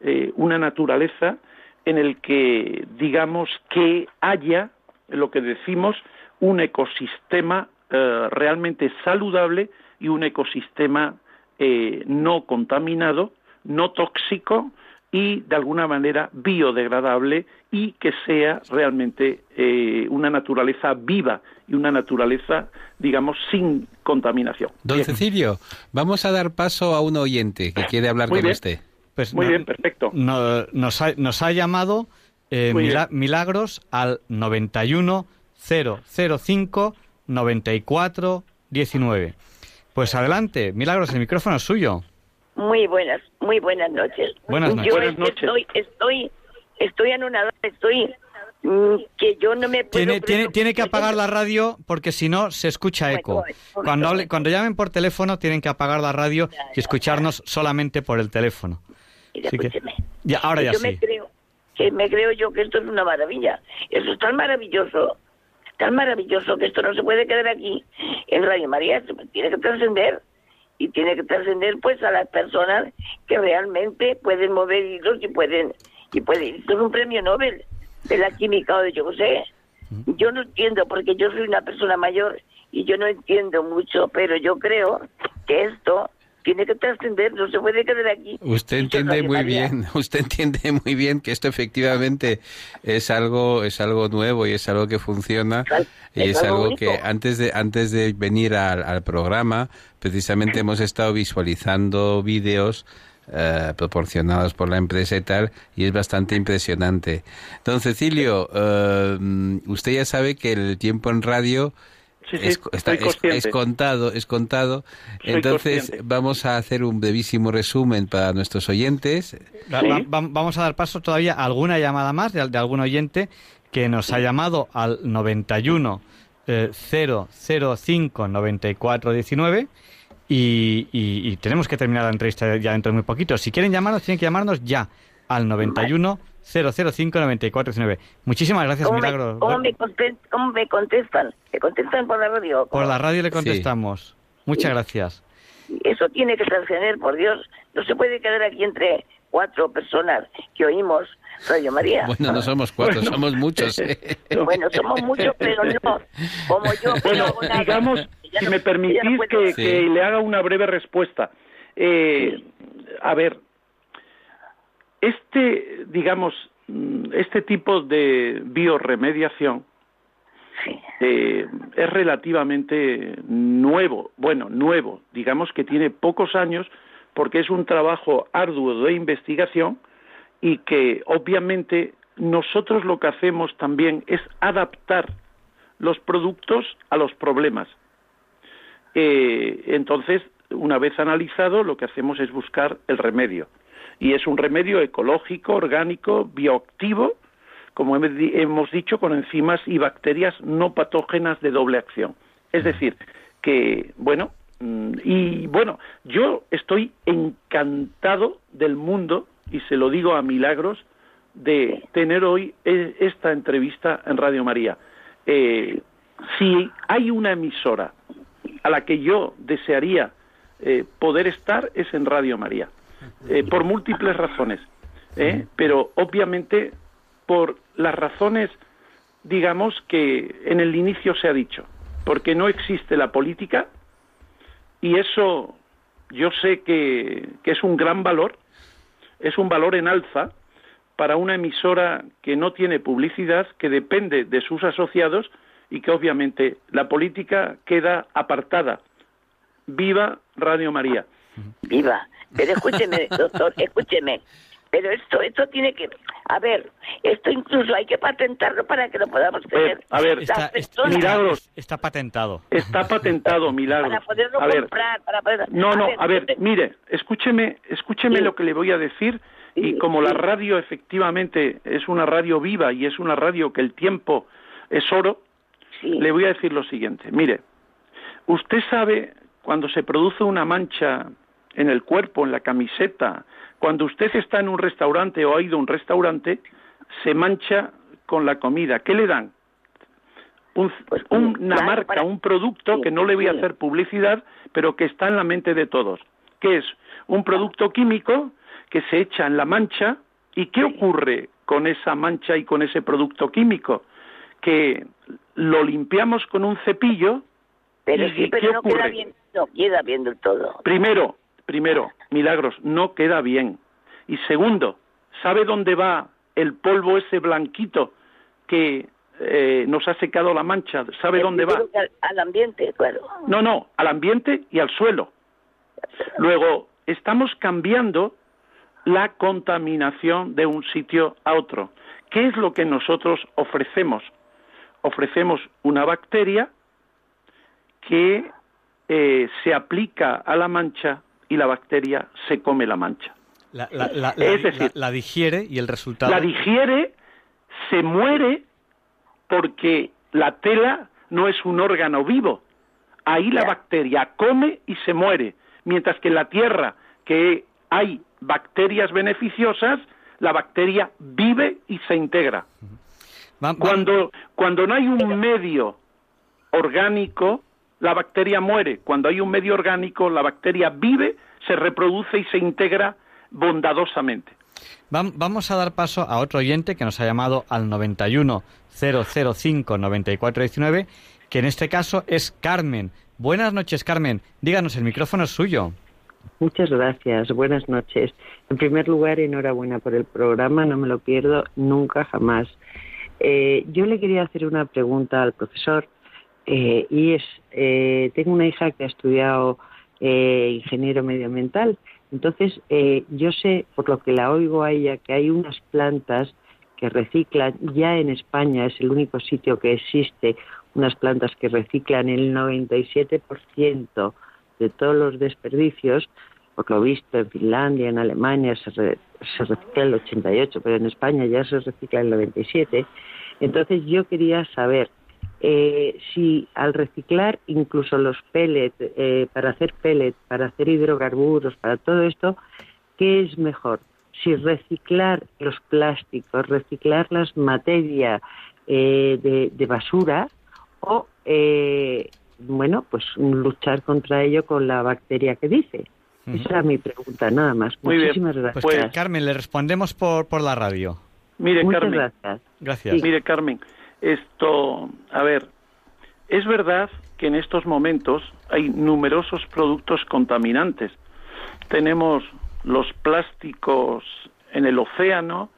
eh, una naturaleza en el que, digamos, que haya lo que decimos un ecosistema eh, realmente saludable y un ecosistema eh, no contaminado, no tóxico y de alguna manera biodegradable y que sea realmente eh, una naturaleza viva y una naturaleza, digamos, sin contaminación. Don Cecilio, vamos a dar paso a un oyente que quiere hablar con usted. Pues Muy bien, perfecto. nos, ha, nos ha llamado Milagros al 91 005 94 19. Pues adelante, Milagros, el micrófono es suyo. Muy buenas, muy buenas noches. Buenas noches. Yo buenas noches. estoy, estoy, estoy anonadada, estoy mm, que yo no me puedo Tiene, tiene, tiene que apagar la radio porque si no se escucha eco. Cuando, hable- cuando llamen por teléfono tienen que apagar la radio y escucharnos solamente por el teléfono. Mira, Así que- ya, ahora ya yo sí. me creo que me creo yo que esto es una maravilla. Eso es tan maravilloso, tan maravilloso que esto no se puede quedar aquí en Radio María, tiene que trascender y tiene que trascender pues a las personas que realmente pueden mover hilos y pueden y pueden. Esto es un premio Nobel de la química o de yo sé. Yo no entiendo porque yo soy una persona mayor y yo no entiendo mucho, pero yo creo que esto tiene que trascender, no se puede quedar aquí. Usted entiende muy María. bien, (laughs) usted entiende muy bien que esto efectivamente es algo es algo nuevo y es algo que funciona y Es es algo algo que antes de antes de venir al, al programa precisamente hemos estado visualizando vídeos eh, proporcionados por la empresa y tal y es bastante impresionante. Don Cecilio, eh, usted ya sabe que el tiempo en radio Sí, sí, es, está- estoy es- consciente. es contado, es contado. Soy Entonces consciente. vamos a hacer un brevísimo resumen para nuestros oyentes. Va- va- va- vamos a dar paso todavía a alguna llamada más de, de algún oyente que nos ha llamado al 91 eh, 005 94 19 y, y- y tenemos que terminar la entrevista ya dentro de muy poquito. Si quieren llamarnos, tienen que llamarnos ya al 91 005 94 19. Muchísimas gracias, ¿Cómo me, Milagros. cómo me cómo me contestan? ¿Me contestan por la radio? Por la radio le Sí. contestamos. Muchas gracias. Eso tiene que trascender, por Dios. No se puede quedar aquí entre cuatro personas que oímos Radio María. Bueno, no somos cuatro, somos muchos. ¿eh? (laughs) Bueno, somos muchos, pero no como yo. no Bueno, nada. digamos, si no- me permitís no que, Sí. que le haga una breve respuesta. Eh, a ver, este, digamos, mm, este tipo de bioremediación Sí. eh, es relativamente nuevo, bueno, nuevo, digamos que tiene pocos años porque es un trabajo arduo de investigación y que obviamente nosotros lo que hacemos también es adaptar los productos a los problemas. Eh, entonces, una vez analizado, lo que hacemos es buscar el remedio. Y es un remedio ecológico, orgánico, bioactivo, como hemos di- hemos dicho, con enzimas y bacterias no patógenas de doble acción. Es decir, que, bueno, mm, y bueno, yo estoy encantado del mundo, y se lo digo a Milagros, de tener hoy e- esta entrevista en Radio María. Eh, si hay una emisora a la que yo desearía eh, poder estar es en Radio María, eh, por múltiples razones, ¿eh? pero obviamente por las razones, digamos, que en el inicio se ha dicho, porque no existe la política y eso yo sé que, que es un gran valor, es un valor en alza para una emisora que no tiene publicidad, que depende de sus asociados y que obviamente la política queda apartada. Viva Radio María. Viva. Pero escúcheme, doctor, escúcheme. Pero esto, esto tiene que, a ver, esto incluso hay que patentarlo para que lo podamos tener. a ver, Las Está, personas, Milagros. está patentado. Está patentado, Milagros. para poderlo A ver, comprar, para poder... No, no, a ver, mire, escúcheme, escúcheme Sí. lo que le voy a decir Y como la radio efectivamente es una radio viva y es una radio que el tiempo es oro, le voy a decir lo siguiente. Mire, usted sabe cuando se produce una mancha en el cuerpo, en la camiseta, cuando usted está en un restaurante o ha ido a un restaurante, se mancha con la comida. ¿Qué le dan? Pues, una marca, un producto que no le voy a hacer publicidad, pero que está en la mente de todos, que es un producto químico que se echa en la mancha. ¿Y qué ocurre con esa mancha y con ese producto químico? Que lo limpiamos con un cepillo. Pero sí, pero no queda bien, no queda bien del todo. Primero, primero, milagros, no queda bien. Y segundo, ¿sabe dónde va el polvo ese blanquito que eh, nos ha secado la mancha? ¿Sabe dónde va? Al, ambiente, claro. No, no, al ambiente y al suelo. Luego, estamos cambiando la contaminación de un sitio a otro. ¿Qué es lo que nosotros ofrecemos? Ofrecemos una bacteria que eh, se aplica a la mancha y la bacteria se come la mancha. La, es decir, la, digiere y el resultado. La digiere, se muere porque la tela no es un órgano vivo. Ahí la bacteria come y se muere, mientras que en la tierra, que hay bacterias beneficiosas, la bacteria vive y se integra. Cuando, cuando no hay un medio orgánico, la bacteria muere. Cuando hay un medio orgánico, la bacteria vive, se reproduce y se integra bondadosamente. Vamos a dar paso a otro oyente que nos ha llamado al 91 005 9419, que en este caso es Carmen. Buenas noches, Carmen. Díganos, el micrófono es suyo. Muchas gracias. Buenas noches. En primer lugar, enhorabuena por el programa. No me lo pierdo nunca, jamás. Eh, yo le quería hacer una pregunta al profesor eh, y es, eh, tengo una hija que ha estudiado ingeniero medioambiental. Entonces, eh, yo sé, por lo que la oigo a ella, que hay unas plantas que reciclan, ya en España es el único sitio que existe unas plantas que reciclan el 97% de todos los desperdicios, por lo visto en Finlandia, en Alemania se, se recicla el 88%, pero en España ya se recicla el 97%. Entonces yo quería saber eh, si al reciclar incluso los pellets, eh, para hacer pellets, para hacer hidrocarburos, para todo esto, ¿qué es mejor? Si reciclar los plásticos, reciclar las materias eh, de, basura o, eh, bueno, pues luchar contra ello con la bacteria que dice. Esa era mi pregunta, nada más. Muchísimas gracias. Pues, Carmen, le respondemos por, por la radio. Mire, Carmen. Gracias. gracias. Mire, Carmen, esto, a ver, es verdad que en estos momentos hay numerosos productos contaminantes. Tenemos los plásticos en el océano,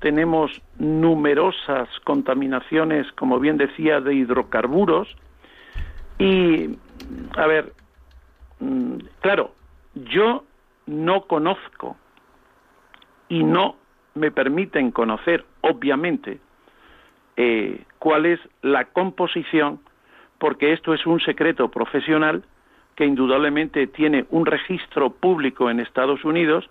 tenemos numerosas contaminaciones, como bien decía, de hidrocarburos. Y, a ver, mm, claro, yo no conozco y no me permiten conocer, obviamente, eh, cuál es la composición, porque esto es un secreto profesional que indudablemente tiene un registro público en Estados Unidos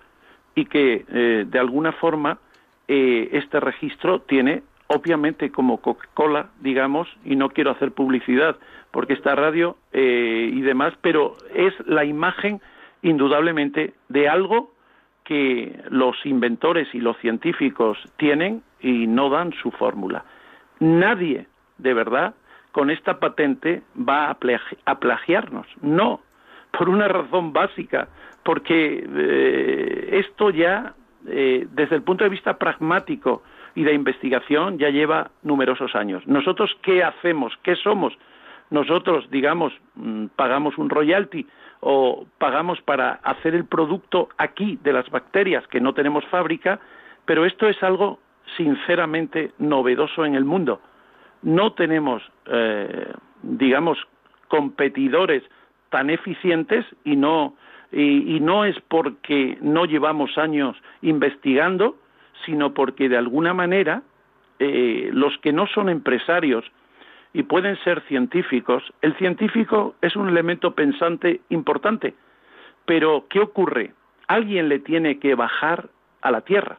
y que eh, de alguna forma eh, este registro tiene obviamente como Coca-Cola, digamos, y no quiero hacer publicidad porque está radio y demás, pero es la imagen indudablemente de algo que los inventores y los científicos tienen y no dan su fórmula. Nadie, de verdad, con esta patente va a, plagiarnos. No, por una razón básica, porque eh, esto ya, eh, desde el punto de vista pragmático y de investigación, ya lleva numerosos años. Nosotros, ¿qué hacemos? ¿Qué somos? Nosotros, digamos, mm, pagamos un royalty o pagamos para hacer el producto aquí de las bacterias que no tenemos fábrica, pero esto es algo sinceramente novedoso en el mundo. No tenemos, eh, digamos, competidores tan eficientes y no, y, no es porque no llevamos años investigando, sino porque de alguna manera eh, los que no son empresarios y pueden ser científicos, el científico es un elemento pensante importante, pero ¿qué ocurre? Alguien le tiene que bajar a la Tierra.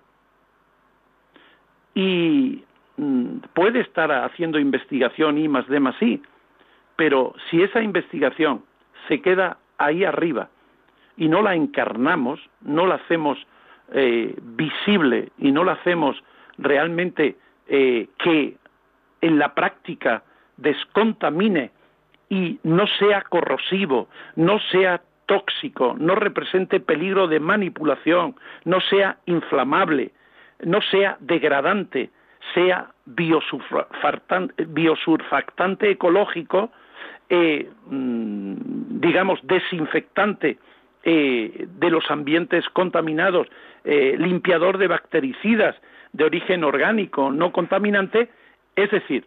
Y mm, puede estar haciendo investigación I más D más I, pero si esa investigación se queda ahí arriba y no la encarnamos, no la hacemos eh, visible y no la hacemos realmente eh, que en la práctica descontamine y no sea corrosivo, no sea tóxico, no represente peligro de manipulación, no sea inflamable, no sea degradante, sea biosurfactante ecológico, eh, mm, digamos, desinfectante eh, de los ambientes contaminados, eh, limpiador de bactericidas de origen orgánico, no contaminante, es decir,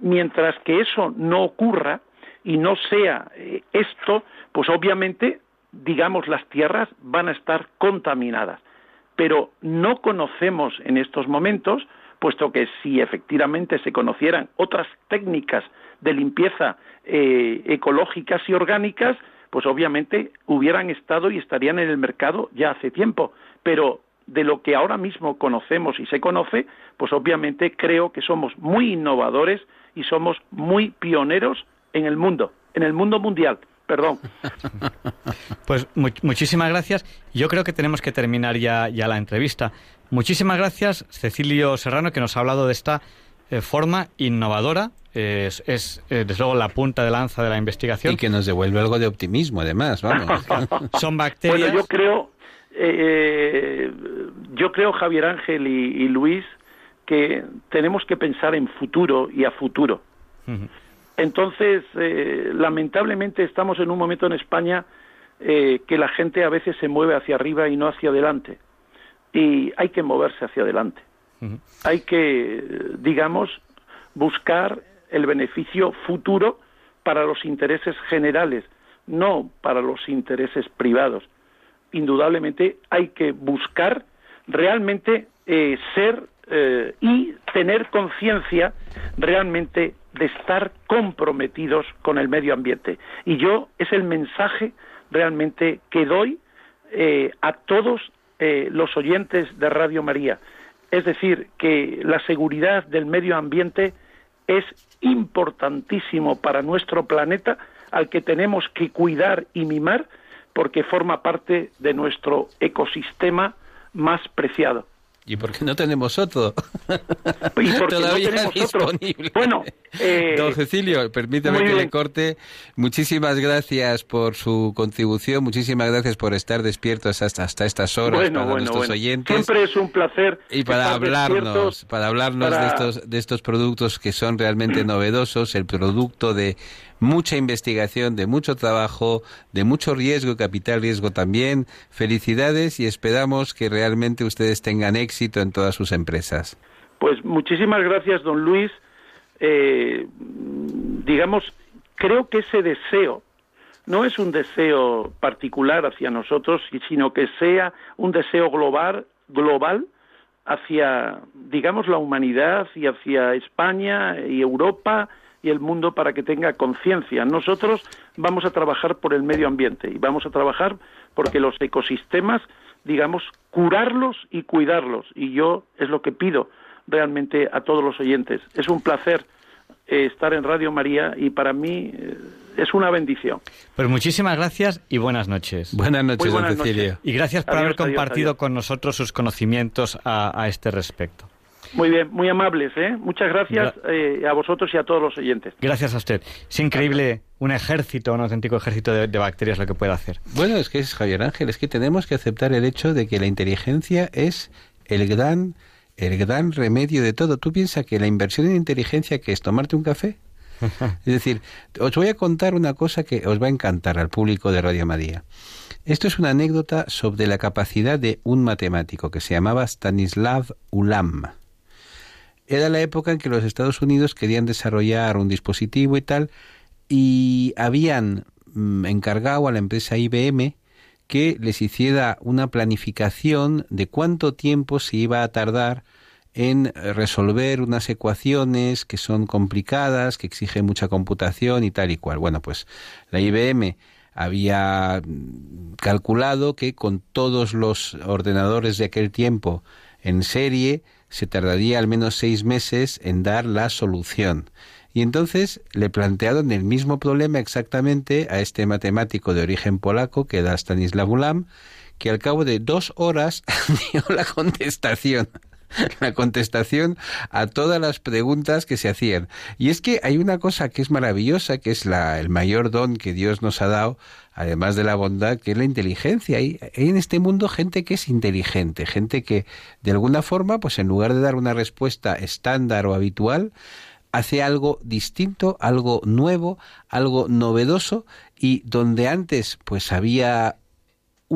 mientras que eso no ocurra y no sea esto, pues obviamente, digamos, las tierras van a estar contaminadas. Pero no conocemos en estos momentos, puesto que si efectivamente se conocieran otras técnicas de limpieza ecológicas y orgánicas, pues obviamente hubieran estado y estarían en el mercado ya hace tiempo, pero de lo que ahora mismo conocemos y se conoce, pues obviamente creo que somos muy innovadores y somos muy pioneros en el mundo, en el mundo mundial. Perdón. (laughs) Pues muchísimas gracias. Yo creo que tenemos que terminar ya, ya la entrevista. Muchísimas gracias, Cecilio Serrano, que nos ha hablado de esta eh, forma innovadora es, es eh, desde luego la punta de lanza de la investigación. Y que nos devuelve algo de optimismo, además, vamos. (laughs) Son bacterias. Bueno, yo creo, eh, yo creo Javier Ángel y, Luis que tenemos que pensar en futuro y a futuro. Entonces, eh, lamentablemente estamos en un momento en España que la gente a veces se mueve hacia arriba y no hacia adelante. Y hay que moverse hacia adelante. Hay que, digamos, buscar el beneficio futuro para los intereses generales, no para los intereses privados. Indudablemente hay que buscar realmente eh, ser eh, y tener conciencia realmente de estar comprometidos con el medio ambiente. Y yo es el mensaje realmente que doy eh, a todos los oyentes de Radio María. Es decir, que la seguridad del medio ambiente es importantísimo para nuestro planeta al que tenemos que cuidar y mimar porque forma parte de nuestro ecosistema más preciado. ¿Y por qué no tenemos otro? (laughs) ¿Y Todavía no tenemos disponible. Otro? Bueno, eh, don Cecilio, permítame que le corte. Muchísimas gracias por su contribución, muchísimas gracias por estar despiertos hasta, hasta estas horas para nuestros oyentes. Siempre es un placer. Y para hablarnos, para hablarnos de estos de estos productos que son realmente (clears throat) novedosos, el producto de mucha investigación, de mucho trabajo, de mucho riesgo, capital riesgo también. Felicidades y esperamos que realmente ustedes tengan éxito en todas sus empresas. Pues muchísimas gracias, don Luis. Eh, digamos, creo que ese deseo no es un deseo particular hacia nosotros, sino que sea un deseo global, global hacia, digamos, la humanidad y hacia España y Europa y el mundo para que tenga conciencia. Nosotros vamos a trabajar por el medio ambiente y vamos a trabajar porque los ecosistemas, digamos, curarlos y cuidarlos. Y yo es lo que pido realmente a todos los oyentes. Es un placer eh, estar en Radio María y para mí eh, es una bendición. Pues muchísimas gracias y buenas noches. Buenas noches, don Cecilio. Y gracias por haber compartido con nosotros sus conocimientos a este respecto. Muy bien, muy amables, ¿eh? Muchas gracias eh, a vosotros y a todos los oyentes. Gracias a usted. Es increíble un ejército, un auténtico ejército de, bacterias lo que puede hacer. Bueno, es que es Javier Ángel, es que tenemos que aceptar el hecho de que la inteligencia es el gran, el gran remedio de todo. ¿Tú piensas que la inversión en inteligencia que es tomarte un café? (laughs) es decir, os voy a contar una cosa que os va a encantar al público de Radio María. Esto es una anécdota sobre la capacidad de un matemático que se llamaba Stanislav Ulam era la época en que los Estados Unidos querían desarrollar un dispositivo y tal, y habían mm, encargado a la empresa IBM que les hiciera una planificación de cuánto tiempo se iba a tardar en resolver unas ecuaciones que son complicadas, que exigen mucha computación y tal y cual. Bueno, pues la IBM había calculado que con todos los ordenadores de aquel tiempo en serie se tardaría al menos seis meses en dar la solución. Y entonces le plantearon el mismo problema exactamente a este matemático de origen polaco que era Stanislav Ulam, que al cabo de dos horas (laughs) dio la contestación (laughs) la contestación a todas las preguntas que se hacían. Y es que hay una cosa que es maravillosa, que es la, el mayor don que Dios nos ha dado, además de la bondad, que es la inteligencia. Hay, hay en este mundo gente que es inteligente, gente que de alguna forma, pues en lugar de dar una respuesta estándar o habitual, hace algo distinto, algo nuevo, algo novedoso y donde antes pues había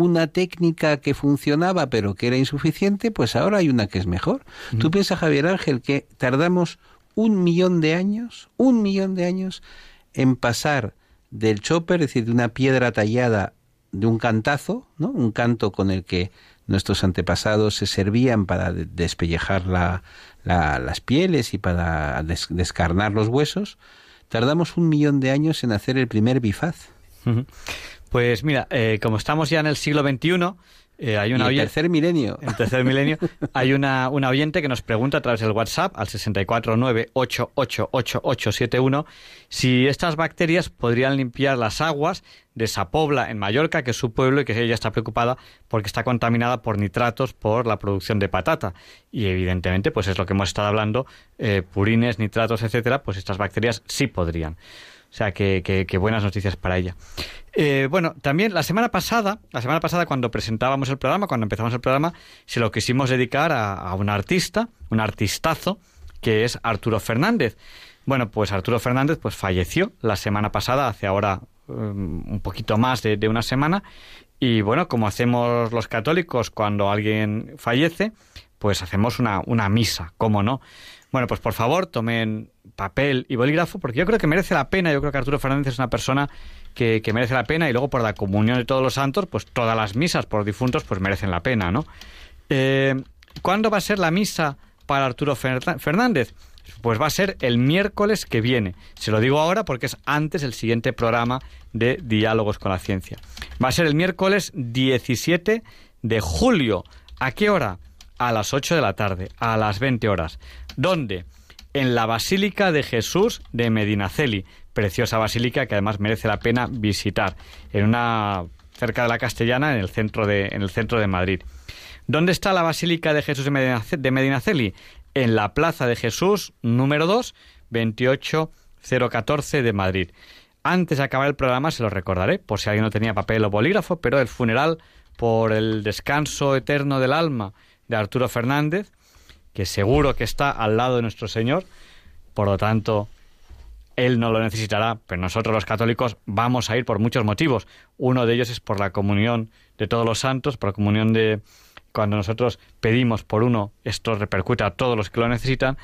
una técnica que funcionaba pero que era insuficiente, pues ahora hay una que es mejor. Tú piensas, Javier Ángel, que tardamos un millón de años, un millón de años en pasar del chopper, es decir, de una piedra tallada de un cantazo, ¿no? Un canto con el que nuestros antepasados se servían para despellejar la, las pieles y para descarnar los huesos, tardamos un millón de años en hacer el primer bifaz. Pues mira, eh, como estamos ya en el siglo XXI, eh, hay una y el tercer milenio. En tercer milenio. (laughs) hay una, una oyente que nos pregunta a través del WhatsApp al 649888871 si estas bacterias podrían limpiar las aguas de Sapobla en Mallorca, que es su pueblo y que ella está preocupada porque está contaminada por nitratos por la producción de patata. Y evidentemente, pues es lo que hemos estado hablando, eh, purines, nitratos, etcétera, pues estas bacterias sí podrían. O sea, que, que, buenas noticias para ella. Eh, bueno, también la semana pasada, la semana pasada cuando presentábamos el programa, cuando empezamos el programa, se lo quisimos dedicar a, un artista, un artistazo, que es Arturo Fernández. Bueno, pues Arturo Fernández pues falleció la semana pasada, hace ahora um, un poquito más de, de, una semana. Y bueno, como hacemos los católicos cuando alguien fallece, pues hacemos una, una misa, ¿cómo no? Bueno, pues por favor tomen papel y bolígrafo, porque yo creo que merece la pena, yo creo que Arturo Fernández es una persona que, merece la pena y luego por la comunión de todos los santos, pues todas las misas por difuntos pues merecen la pena, ¿no? Eh, ¿Cuándo va a ser la misa para Arturo Fernández? Pues va a ser el miércoles que viene. Se lo digo ahora porque es antes el siguiente programa de Diálogos con la Ciencia. Va a ser el miércoles 17 de julio. ¿A qué hora? A las 8 de la tarde, a las 20 horas. ¿Dónde? En la Basílica de Jesús de Medinaceli, preciosa basílica que además merece la pena visitar, en una cerca de la Castellana, en el centro de, en el centro de Madrid. ¿Dónde está la Basílica de Jesús de Medinaceli? En la Plaza de Jesús, número 2, 28014 de Madrid. Antes de acabar el programa se lo recordaré, por si alguien no tenía papel o bolígrafo, pero el funeral por el descanso eterno del alma de Arturo Fernández que seguro que está al lado de nuestro Señor, por lo tanto, Él no lo necesitará, pero nosotros los católicos vamos a ir por muchos motivos. Uno de ellos es por la comunión de todos los santos, por la comunión de cuando nosotros pedimos por uno, esto repercute a todos los que lo necesitan,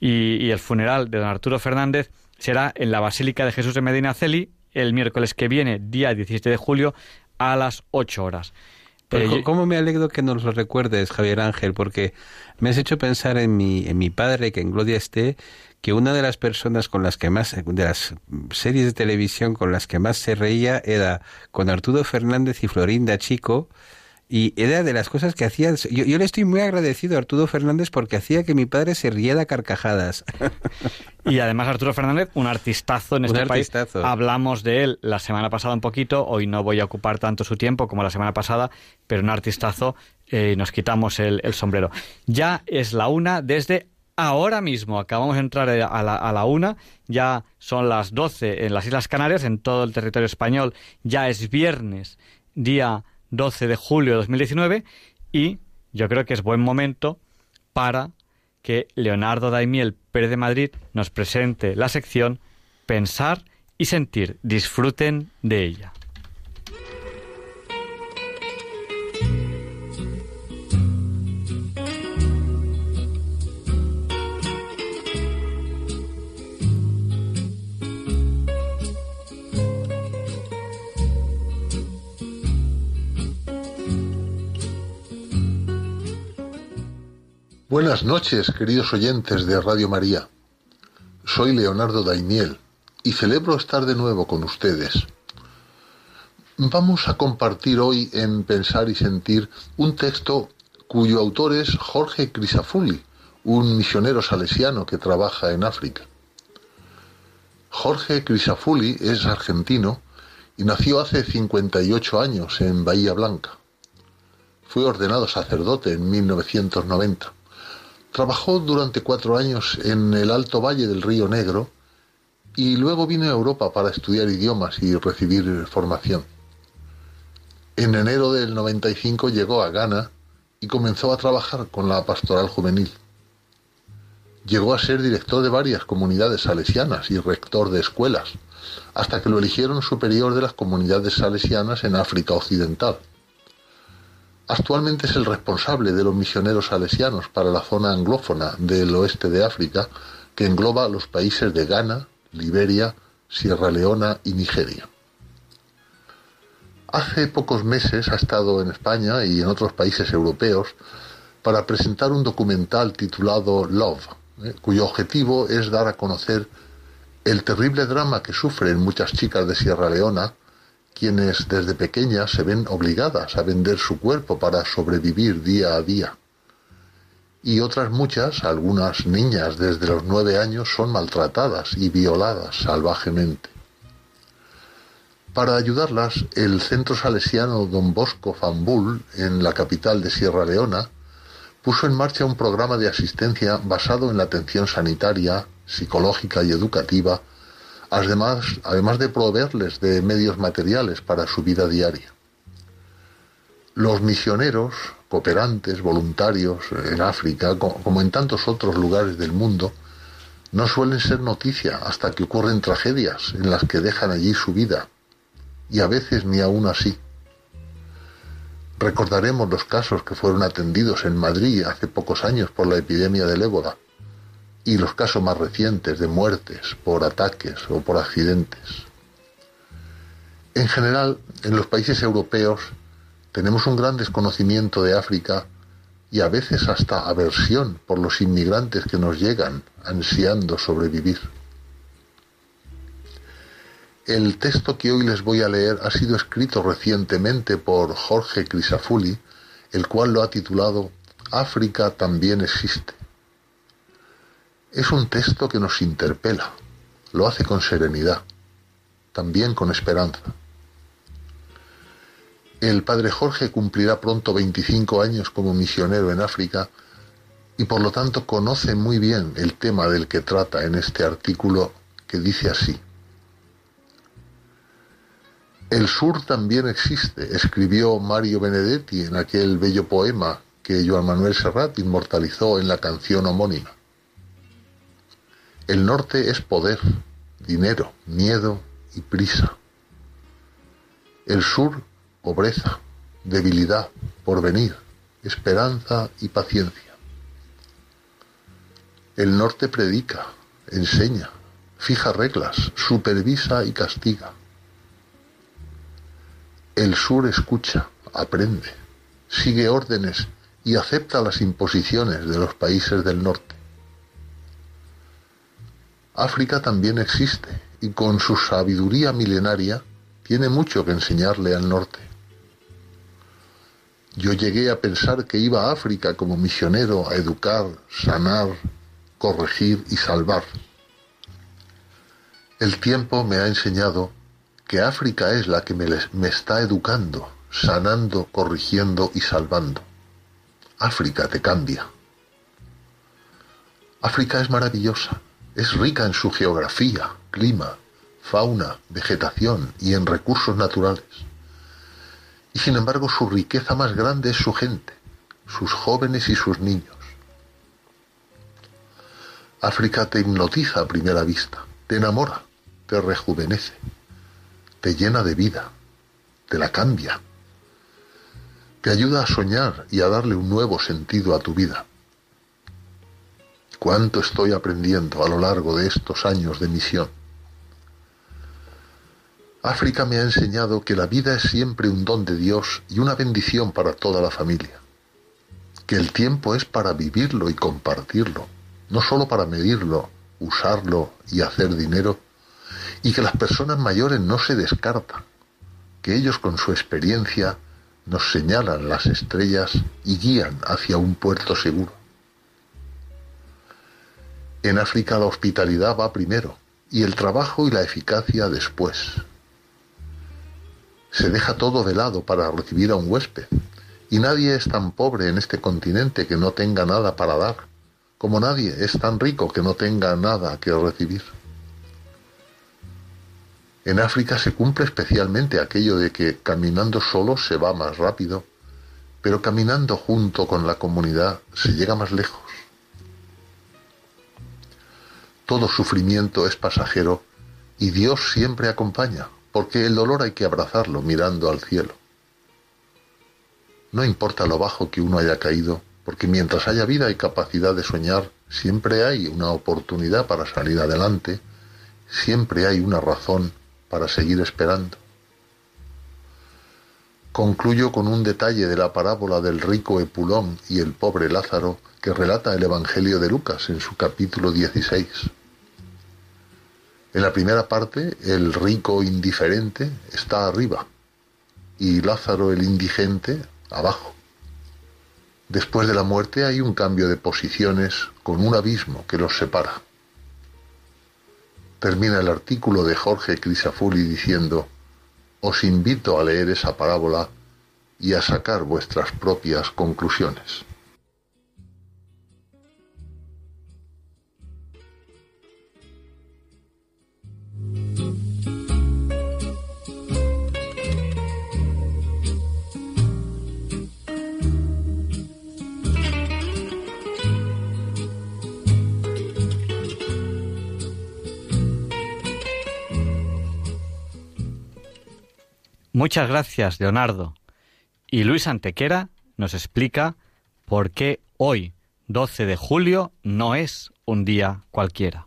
y, el funeral de don Arturo Fernández será en la Basílica de Jesús de Medina Celi el miércoles que viene, día 17 de julio, a las 8 horas. Eh, ¿Cómo me alegro que nos lo recuerdes, Javier Ángel? Porque me has hecho pensar en mi, en mi padre, que en Gloria esté, que una de las personas con las que más, de las series de televisión con las que más se reía era con Arturo Fernández y Florinda Chico, y era de las cosas que hacía. Yo, yo, le estoy muy agradecido a Arturo Fernández porque hacía que mi padre se riera carcajadas. (laughs) Y además Arturo Fernández, un artistazo en este país. Hablamos de él la semana pasada un poquito. Hoy no voy a ocupar tanto su tiempo como la semana pasada, pero un artistazo. Eh, nos quitamos el, sombrero. Ya es la una desde ahora mismo. Acabamos de entrar a la, una. Ya son las doce en las Islas Canarias, en todo el territorio español. Ya es viernes, día 12 de julio de 2019 y yo creo que es buen momento para que Leonardo Daimiel Pérez de Madrid nos presente la sección Pensar y Sentir. Disfruten de ella. Buenas noches, queridos oyentes de Radio María. Soy Leonardo Daimiel y celebro estar de nuevo con ustedes. Vamos a compartir hoy en Pensar y Sentir un texto cuyo autor es Jorge Crisafulli, un misionero salesiano que trabaja en África. Jorge Crisafulli es argentino y nació hace 58 años en Bahía Blanca. Fue ordenado sacerdote en 1990. Trabajó durante cuatro años en el Alto Valle del Río Negro y luego vino a Europa para estudiar idiomas y recibir formación. En enero del 95 llegó a Ghana y comenzó a trabajar con la pastoral juvenil. Llegó a ser director de varias comunidades salesianas y rector de escuelas, hasta que lo eligieron superior de las comunidades salesianas en África Occidental. Actualmente es el responsable de los misioneros salesianos para la zona anglófona del oeste de África, que engloba los países de Ghana, Liberia, Sierra Leona y Nigeria. Hace pocos meses ha estado en España y en otros países europeos para presentar un documental titulado Love, eh, cuyo objetivo es dar a conocer el terrible drama que sufren muchas chicas de Sierra Leona, quienes desde pequeñas se ven obligadas a vender su cuerpo para sobrevivir día a día. Y otras muchas, algunas niñas desde los nueve años, son maltratadas y violadas salvajemente. Para ayudarlas, el centro salesiano Don Bosco Fambul, en la capital de Sierra Leona, puso en marcha un programa de asistencia basado en la atención sanitaria, psicológica y educativa, además, además de proveerles de medios materiales para su vida diaria. Los misioneros, cooperantes, voluntarios en África, como en tantos otros lugares del mundo, no suelen ser noticia hasta que ocurren tragedias en las que dejan allí su vida y a veces ni aún así. Recordaremos los casos que fueron atendidos en Madrid hace pocos años por la epidemia del ébola y los casos más recientes de muertes por ataques o por accidentes. En general, en los países europeos tenemos un gran desconocimiento de África y a veces hasta aversión por los inmigrantes que nos llegan ansiando sobrevivir. El texto que hoy les voy a leer ha sido escrito recientemente por Jorge Crisafulli, el cual lo ha titulado África también existe. Es un texto que nos interpela, lo hace con serenidad, también con esperanza. El padre Jorge cumplirá pronto 25 años como misionero en África y por lo tanto conoce muy bien el tema del que trata en este artículo que dice así. El sur también existe, escribió Mario Benedetti en aquel bello poema que Joan Manuel Serrat inmortalizó en la canción homónima. El norte es poder, dinero, miedo y prisa. El sur, pobreza, debilidad, porvenir, esperanza y paciencia. El norte predica, enseña, fija reglas, supervisa y castiga. El sur escucha, aprende, sigue órdenes y acepta las imposiciones de los países del norte. África también existe y con su sabiduría milenaria tiene mucho que enseñarle al norte. Yo llegué a pensar que iba a África como misionero a educar, sanar, corregir y salvar. El tiempo me ha enseñado que África es la que me, me está educando, sanando, corrigiendo y salvando. África te cambia. África es maravillosa, es rica en su geografía, clima, fauna, vegetación y en recursos naturales. Y sin embargo su riqueza más grande es su gente, sus jóvenes y sus niños. África te hipnotiza a primera vista, te enamora, te rejuvenece te llena de vida, te la cambia, te ayuda a soñar y a darle un nuevo sentido a tu vida. Cuánto estoy aprendiendo a lo largo de estos años de misión. África me ha enseñado que la vida es siempre un don de Dios y una bendición para toda la familia, que el tiempo es para vivirlo y compartirlo, no solo para medirlo, usarlo y hacer dinero, y que las personas mayores no se descartan, que ellos con su experiencia nos señalan las estrellas y guían hacia un puerto seguro. En África la hospitalidad va primero y el trabajo y la eficacia después. Se deja todo de lado para recibir a un huésped y nadie es tan pobre en este continente que no tenga nada para dar, como nadie es tan rico que no tenga nada que recibir. En África se cumple especialmente aquello de que caminando solo se va más rápido, pero caminando junto con la comunidad se llega más lejos. Todo sufrimiento es pasajero y Dios siempre acompaña, porque el dolor hay que abrazarlo mirando al cielo. No importa lo bajo que uno haya caído, porque mientras haya vida y capacidad de soñar, siempre hay una oportunidad para salir adelante, siempre hay una razón para seguir esperando. Concluyo con un detalle de la parábola del rico Epulón y el pobre Lázaro que relata el Evangelio de Lucas en su capítulo 16. En la primera parte, el rico indiferente está arriba y Lázaro el indigente abajo. Después de la muerte hay un cambio de posiciones con un abismo que los separa termina el artículo de Jorge Crisafulli diciendo, os invito a leer esa parábola y a sacar vuestras propias conclusiones. Muchas gracias, Leonardo. Y Luis Antequera nos explica por qué hoy, 12 de julio, no es un día cualquiera.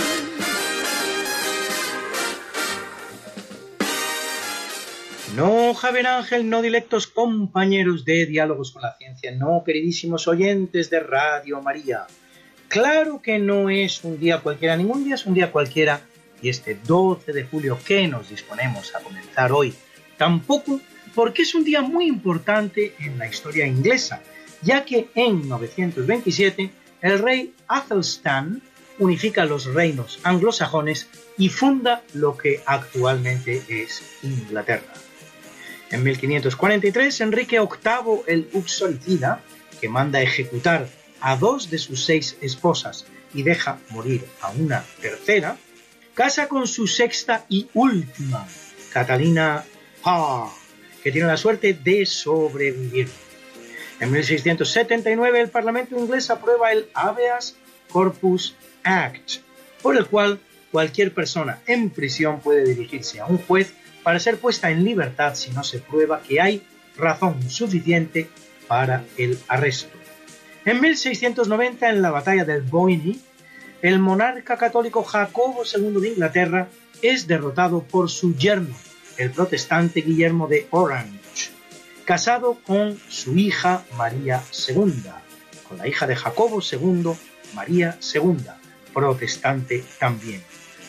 No, Javier Ángel, no directos compañeros de Diálogos con la Ciencia, no, queridísimos oyentes de Radio María. Claro que no es un día cualquiera, ningún día es un día cualquiera, y este 12 de julio que nos disponemos a comenzar hoy, tampoco, porque es un día muy importante en la historia inglesa, ya que en 927 el rey Athelstan unifica los reinos anglosajones y funda lo que actualmente es Inglaterra. En 1543, Enrique VIII el Uxoricida, que manda ejecutar a dos de sus seis esposas y deja morir a una tercera, casa con su sexta y última, Catalina Parr, que tiene la suerte de sobrevivir. En 1679 el Parlamento inglés aprueba el Habeas Corpus Act, por el cual cualquier persona en prisión puede dirigirse a un juez para ser puesta en libertad si no se prueba que hay razón suficiente para el arresto. En 1690, en la batalla del Boyne, el monarca católico Jacobo II de Inglaterra es derrotado por su yerno, el protestante Guillermo de Orange, casado con su hija María II, con la hija de Jacobo II, María II, protestante también.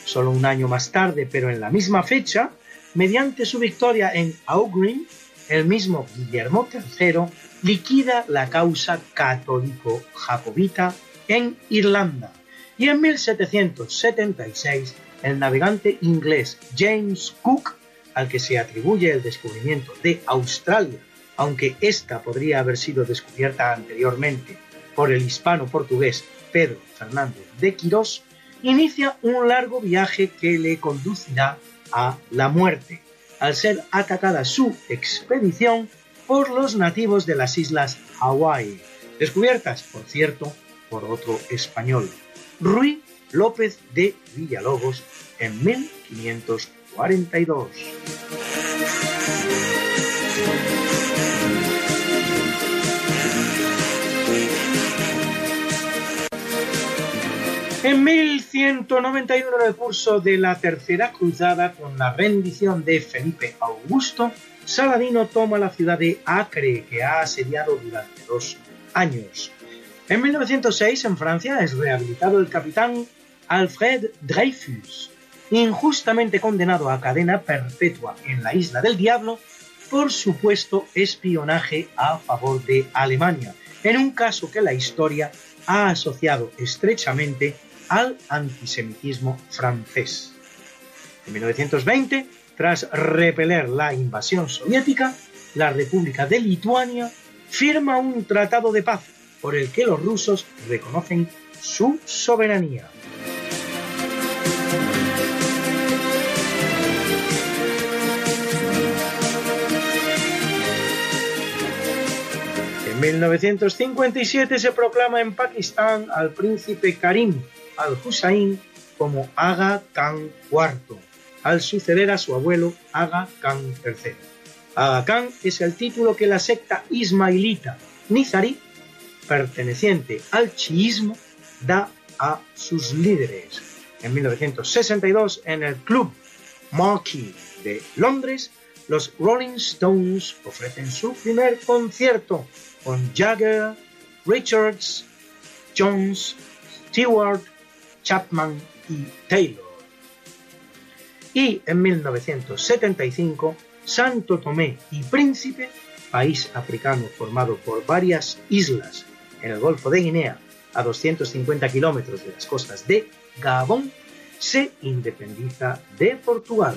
Solo un año más tarde, pero en la misma fecha, mediante su victoria en Aughrim, el mismo Guillermo III liquida la causa católico-jacobita en Irlanda. Y en 1776, el navegante inglés James Cook, al que se atribuye el descubrimiento de Australia, aunque ésta podría haber sido descubierta anteriormente por el hispano-portugués Pedro Fernández de Quirós, inicia un largo viaje que le conducirá a la muerte, al ser atacada su expedición por los nativos de las islas Hawái, descubiertas, por cierto, por otro español. Rui López de Villalobos en 1542. En 1191, en el curso de la Tercera Cruzada, con la rendición de Felipe Augusto, Saladino toma la ciudad de Acre, que ha asediado durante dos años. En 1906, en Francia, es rehabilitado el capitán Alfred Dreyfus, injustamente condenado a cadena perpetua en la Isla del Diablo por supuesto espionaje a favor de Alemania, en un caso que la historia ha asociado estrechamente al antisemitismo francés. En 1920, tras repeler la invasión soviética, la República de Lituania firma un tratado de paz por el que los rusos reconocen su soberanía. En 1957 se proclama en Pakistán al príncipe Karim al-Hussein como Aga Khan IV, al suceder a su abuelo Aga Khan III. Aga Khan es el título que la secta ismailita Nizari, perteneciente al chiismo, da a sus líderes. En 1962, en el Club Marquee de Londres, los Rolling Stones ofrecen su primer concierto con Jagger, Richards, Jones, Stewart, Chapman y Taylor. Y en 1975, Santo Tomé y Príncipe, país africano formado por varias islas en el Golfo de Guinea, a 250 kilómetros de las costas de Gabón, se independiza de Portugal.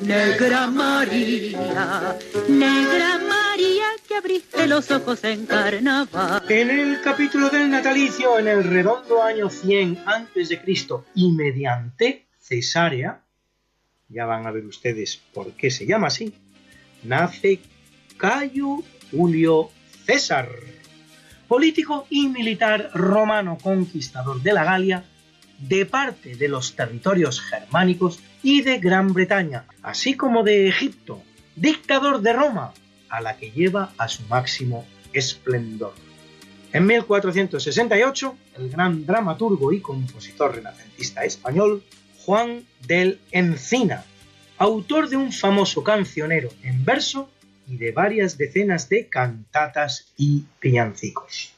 Negra María, Negra María que abriste los ojos en carnaval. En el capítulo del natalicio, en el redondo año 100 antes de Cristo y mediante cesárea, ya van a ver ustedes por qué se llama así, nace Cayo Julio César, político y militar romano conquistador de la Galia, de parte de los territorios germánicos y de Gran Bretaña, así como de Egipto, dictador de Roma, a la que lleva a su máximo esplendor. En 1468, el gran dramaturgo y compositor renacentista español, Juan del Encina, autor de un famoso cancionero en verso y de varias decenas de cantatas y villancicos.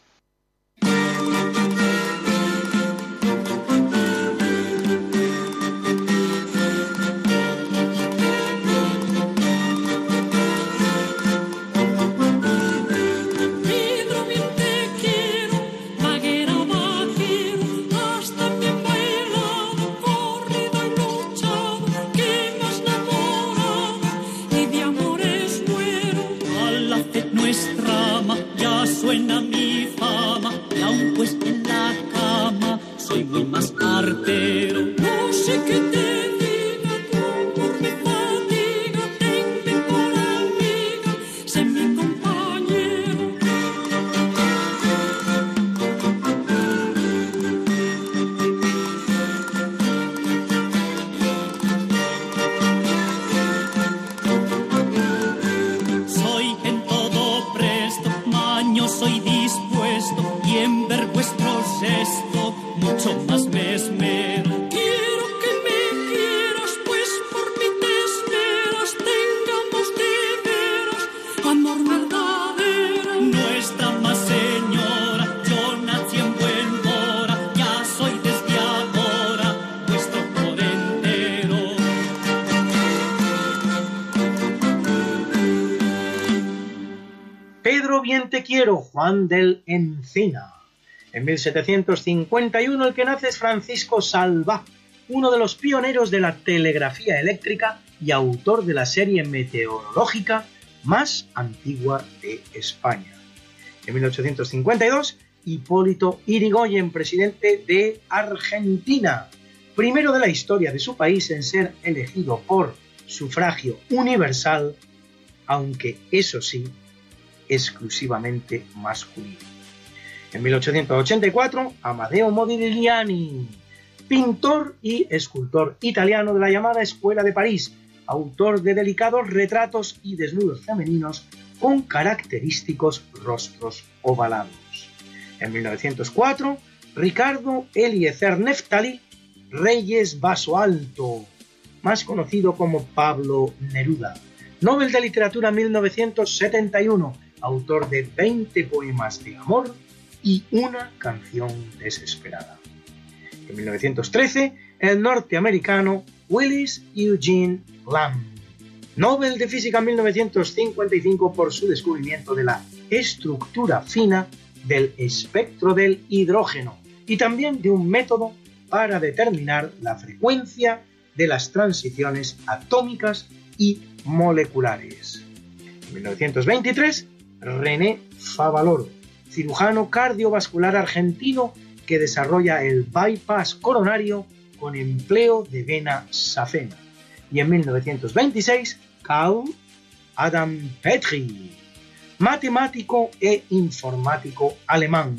y más artero. Oh, Juan del Encina. En 1751 el que nace es Francisco Salva, uno de los pioneros de la telegrafía eléctrica y autor de la serie meteorológica más antigua de España. En 1852, Hipólito Irigoyen, presidente de Argentina, primero de la historia de su país en ser elegido por sufragio universal, aunque eso sí, exclusivamente masculino. En 1884, Amadeo Modigliani, pintor y escultor italiano de la llamada Escuela de París, autor de delicados retratos y desnudos femeninos con característicos rostros ovalados. En 1904, Ricardo Eliezer Neftali Reyes Vaso Alto, más conocido como Pablo Neruda, Nobel de Literatura 1971, autor de 20 poemas de amor y una canción desesperada. En 1913, el norteamericano Willis Eugene Lamb, Nobel de Física 1955 por su descubrimiento de la estructura fina del espectro del hidrógeno y también de un método para determinar la frecuencia de las transiciones atómicas y moleculares. En 1923, René Favaloro, cirujano cardiovascular argentino que desarrolla el bypass coronario con empleo de vena safena. Y en 1926, Carl Adam Petri, matemático e informático alemán,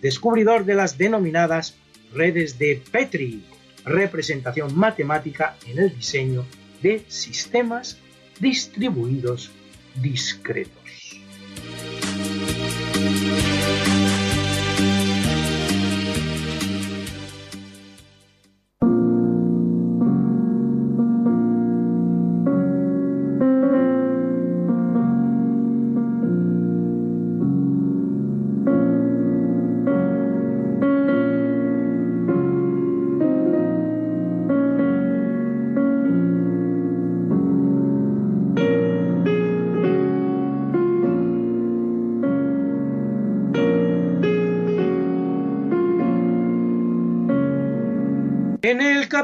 descubridor de las denominadas redes de Petri, representación matemática en el diseño de sistemas distribuidos discretos. Thank you.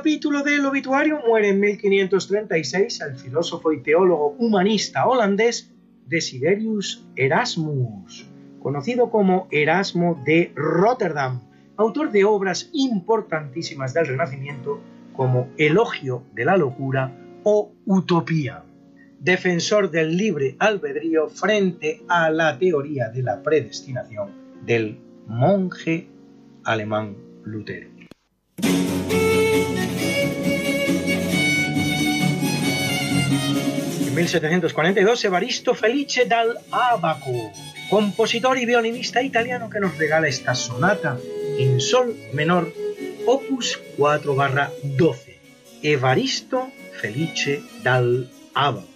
Capítulo del obituario muere en 1536 el filósofo y teólogo humanista holandés Desiderius Erasmus, conocido como Erasmo de Rotterdam, autor de obras importantísimas del Renacimiento como Elogio de la Locura o Utopía, defensor del libre albedrío frente a la teoría de la predestinación del monje alemán Lutero. En 1742, Evaristo Felice dal Abaco, compositor y violinista italiano que nos regala esta sonata en sol menor, opus 4 12. Evaristo Felice dal Abaco.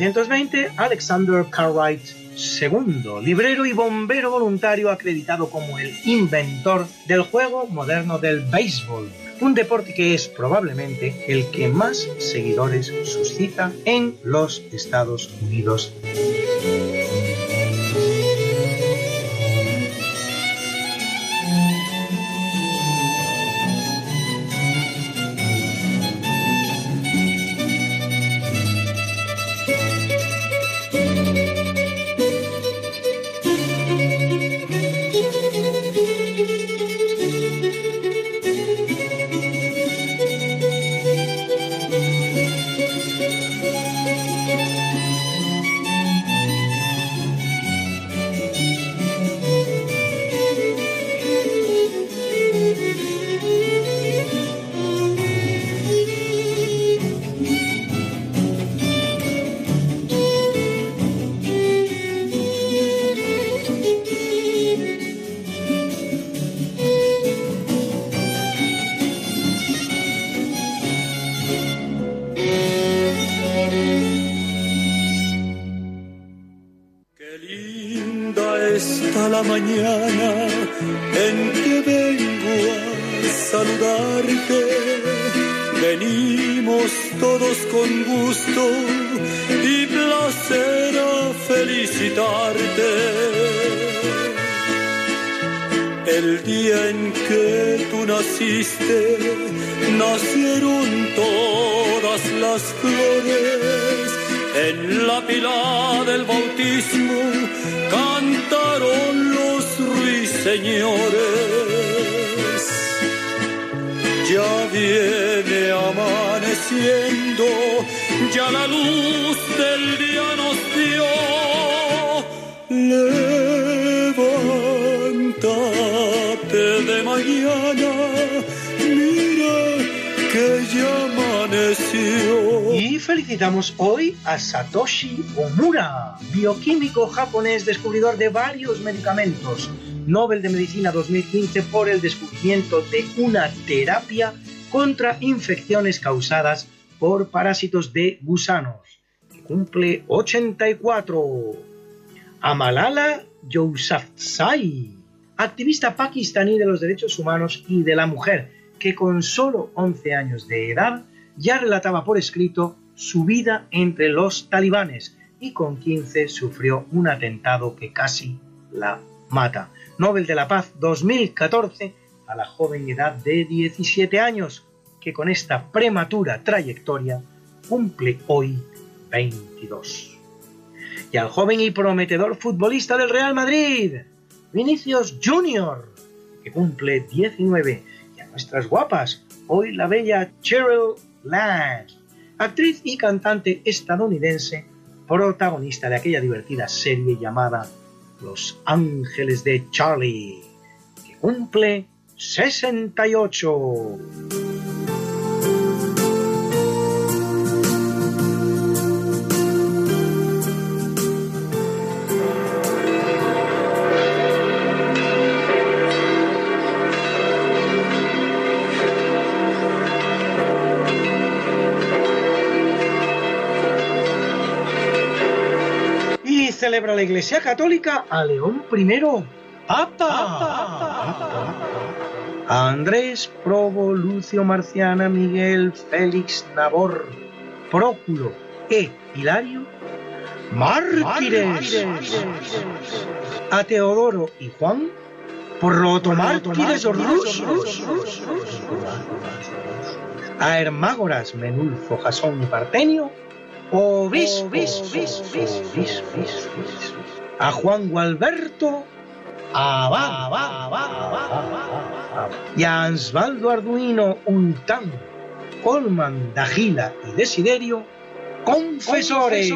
1820, Alexander Cartwright II, librero y bombero voluntario acreditado como el inventor del juego moderno del béisbol, un deporte que es probablemente el que más seguidores suscita en los Estados Unidos. Satoshi Omura, bioquímico japonés descubridor de varios medicamentos, Nobel de Medicina 2015 por el descubrimiento de una terapia contra infecciones causadas por parásitos de gusanos, cumple 84. A Malala Yousafzai, activista pakistaní de los derechos humanos y de la mujer, que con solo 11 años de edad ya relataba por escrito su vida entre los talibanes y con 15 sufrió un atentado que casi la mata. Nobel de la Paz 2014 a la joven edad de 17 años, que con esta prematura trayectoria cumple hoy 22. Y al joven y prometedor futbolista del Real Madrid, Vinicius Junior, que cumple 19. Y a nuestras guapas, hoy la bella Cheryl Lang, actriz y cantante estadounidense, protagonista de aquella divertida serie llamada Los Ángeles de Charlie, que cumple 68. Celebra la Iglesia Católica a León I, Papa. A Andrés, Probo, Lucio, Marciana, Miguel, Félix, Nabor, Próculo e Hilario, mártires. A Teodoro y Juan, protomártires rusos. A Hermágoras, Menulfo, Jasón y Partenio, obispos. A Juan Gualberto, abad. Y a Ansvaldo Arduino, Untán, Colman, Dagila y Desiderio, confesores.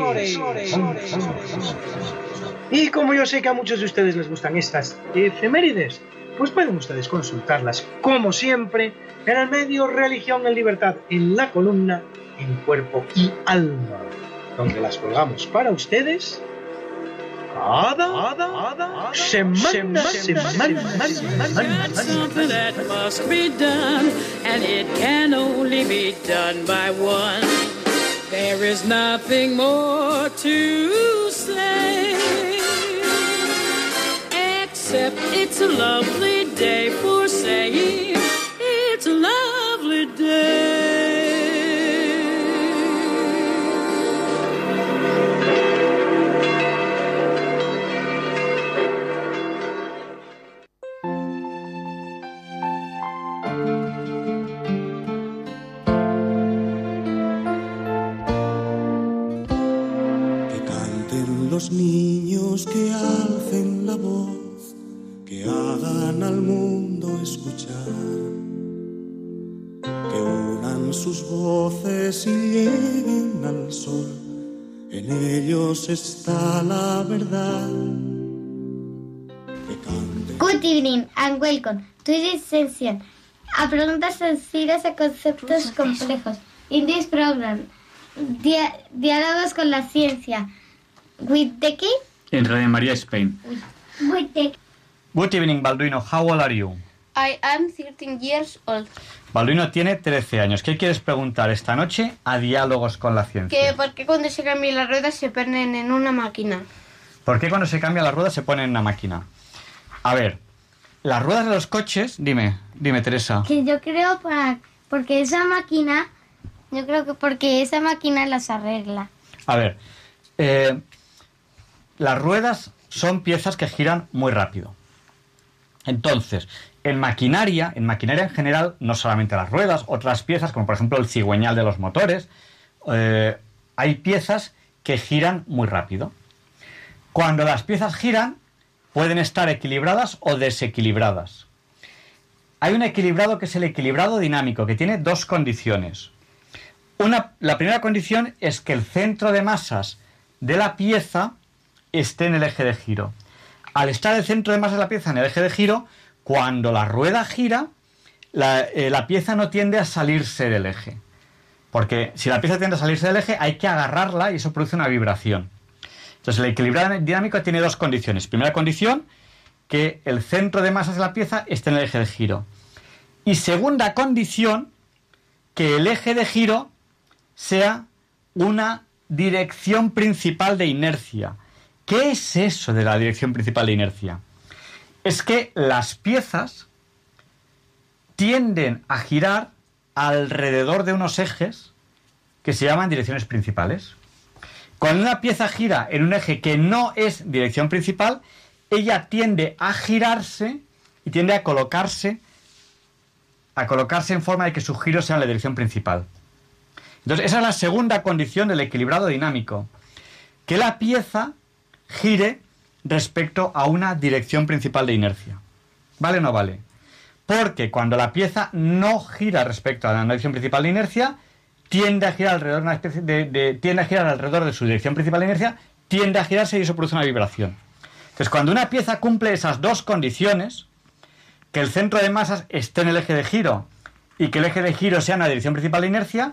Y como yo sé que a muchos de ustedes les gustan estas efemérides, pues pueden ustedes consultarlas, como siempre, en el medio Religión en Libertad, en la columna En Cuerpo y Alma, donde las colgamos para ustedes cada, semana, something that must be done, and it can only be done by one. There is nothing more to say. Except it's a lovely day for saying it's a lovely day. Los niños, que alcen la voz, que hagan al mundo escuchar, que unan sus voces y lleguen al sol. En ellos está la verdad. Good evening and welcome to this session. A preguntas sencillas a conceptos complejos. In this program, dia- diálogos con la ciencia. With the key? En Radio María Spain. With the Good evening, Balduino. How old are you? I am 13 years old. Balduino tiene 13 años. ¿Qué quieres preguntar esta noche a Diálogos con la Ciencia? Que por qué cuando se cambian las ruedas se ponen en una máquina. ¿Por qué cuando se cambia la rueda se pone en una máquina? A ver, las ruedas de los coches, dime, dime Teresa. Que yo creo para... Porque esa máquina... Yo creo que porque esa máquina las arregla. A ver, eh, las ruedas son piezas que giran muy rápido. Entonces, en maquinaria, en maquinaria en general, no solamente las ruedas, otras piezas, como por ejemplo el cigüeñal de los motores, eh, hay piezas que giran muy rápido. Cuando las piezas giran, pueden estar equilibradas o desequilibradas. Hay un equilibrado que es el equilibrado dinámico, que tiene dos condiciones. Una, la primera condición es que el centro de masas de la pieza esté en el eje de giro. Al estar el centro de masas de la pieza en el eje de giro, cuando la rueda gira, la, eh, la pieza no tiende a salirse del eje. Porque si la pieza tiende a salirse del eje, hay que agarrarla y eso produce una vibración. Entonces, el equilibrado dinámico tiene dos condiciones. Primera condición, que el centro de masas de la pieza esté en el eje de giro. Y segunda condición, que el eje de giro sea una dirección principal de inercia. ¿Qué es eso de la dirección principal de inercia? Es que las piezas tienden a girar alrededor de unos ejes que se llaman direcciones principales. Cuando una pieza gira en un eje que no es dirección principal, ella tiende a girarse y tiende a colocarse a colocarse en forma de que su giro sea en la dirección principal. Entonces, esa es la segunda condición del equilibrado dinámico. Que la pieza gire respecto a una dirección principal de inercia. ¿Vale o no vale? Porque cuando la pieza no gira respecto a la dirección principal de inercia, tiende a girar alrededor de, una especie de, de- tiende a girar alrededor de su dirección principal de inercia, tiende a girarse y eso produce una vibración. Entonces, cuando una pieza cumple esas dos condiciones, que el centro de masas esté en el eje de giro y que el eje de giro sea en la dirección principal de inercia,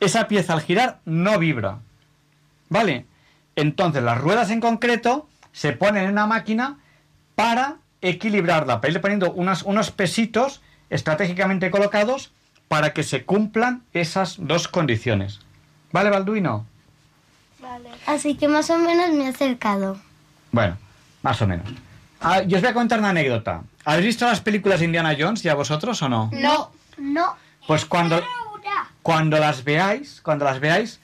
esa pieza al girar no vibra. ¿Vale? Entonces las ruedas en concreto se ponen en una máquina para equilibrarla, para irle poniendo unas- unos pesitos estratégicamente colocados para que se cumplan esas dos condiciones. ¿Vale, Balduino? Así que más o menos me he acercado. Bueno, más o menos. Ah, yo os voy a contar una anécdota. ¿Habéis visto las películas de Indiana Jones ya vosotros o no? No. No. Pues cuando, cuando las veáis, cuando las veáis,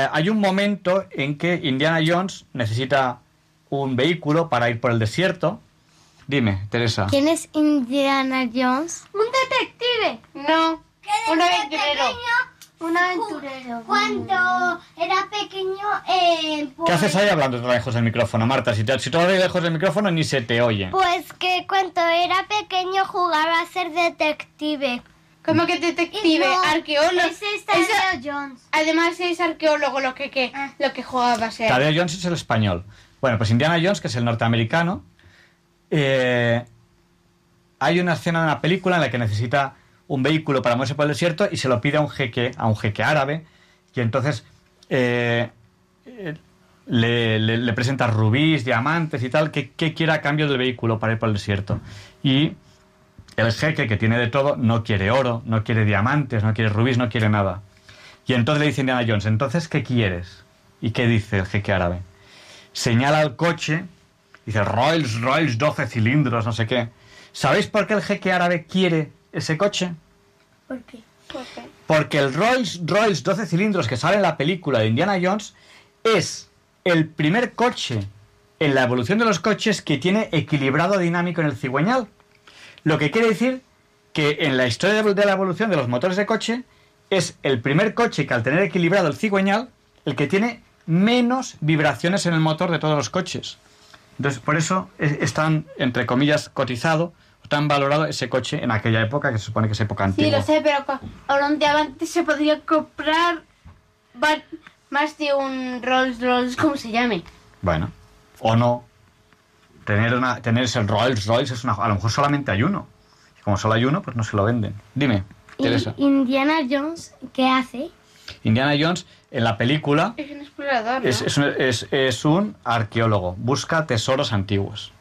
eh, hay un momento en que Indiana Jones necesita un vehículo para ir por el desierto. Dime, Teresa. ¿Quién es Indiana Jones? Un detective. No. Un aventurero. Un aventurero. Cuando era pequeño, eh, pues, ¿Qué haces ahí hablando tan lejos del micrófono, Marta? Si te, si tú hablas lejos del micrófono ni se te oye. Pues que cuando era pequeño jugaba a ser detective. ¿Cómo que detective? No, arqueólogo. ese es Tadeo Jones. Además es arqueólogo lo que, que- lo que jugaba a ser. Tadeo Jones es el español. Bueno, pues Indiana Jones, que es el norteamericano, eh, hay una escena de una película en la que necesita un vehículo para moverse por el desierto y se lo pide a un jeque, a un jeque árabe, y entonces eh, eh, le, le- le presenta rubíes, diamantes y tal, que, que quiera a cambio del vehículo para ir por el desierto. Y el jeque, que tiene de todo, no quiere oro, no quiere diamantes, no quiere rubíes, no quiere nada. Y entonces le dice Indiana Jones, entonces, ¿qué quieres? ¿Y qué dice el jeque árabe? Señala el coche, dice Rolls Royce 12 cilindros, no sé qué. ¿Sabéis por qué el jeque árabe quiere ese coche? ¿Por qué? ¿Por qué? Porque el Rolls Royce 12 cilindros que sale en la película de Indiana Jones es el primer coche en la evolución de los coches que tiene equilibrado dinámico en el cigüeñal. Lo que quiere decir que en la historia de la evolución de los motores de coche es el primer coche que al tener equilibrado el cigüeñal, el que tiene menos vibraciones en el motor de todos los coches. Entonces, por eso es, es tan, entre comillas, cotizado, o tan valorado ese coche en aquella época, que se supone que es época Sí, antigua. lo sé, pero día antes se podría comprar más de un Rolls Royce, como se llame. Bueno, o no. Tener, una, tener ese Rolls Royce es una... A lo mejor solamente hay uno. Y como solo hay uno, pues no se lo venden. Dime, Teresa. ¿Y Indiana Jones qué hace? Indiana Jones, en la película, Es un explorador, ¿no? es, es un, es- es un arqueólogo. Busca tesoros antiguos.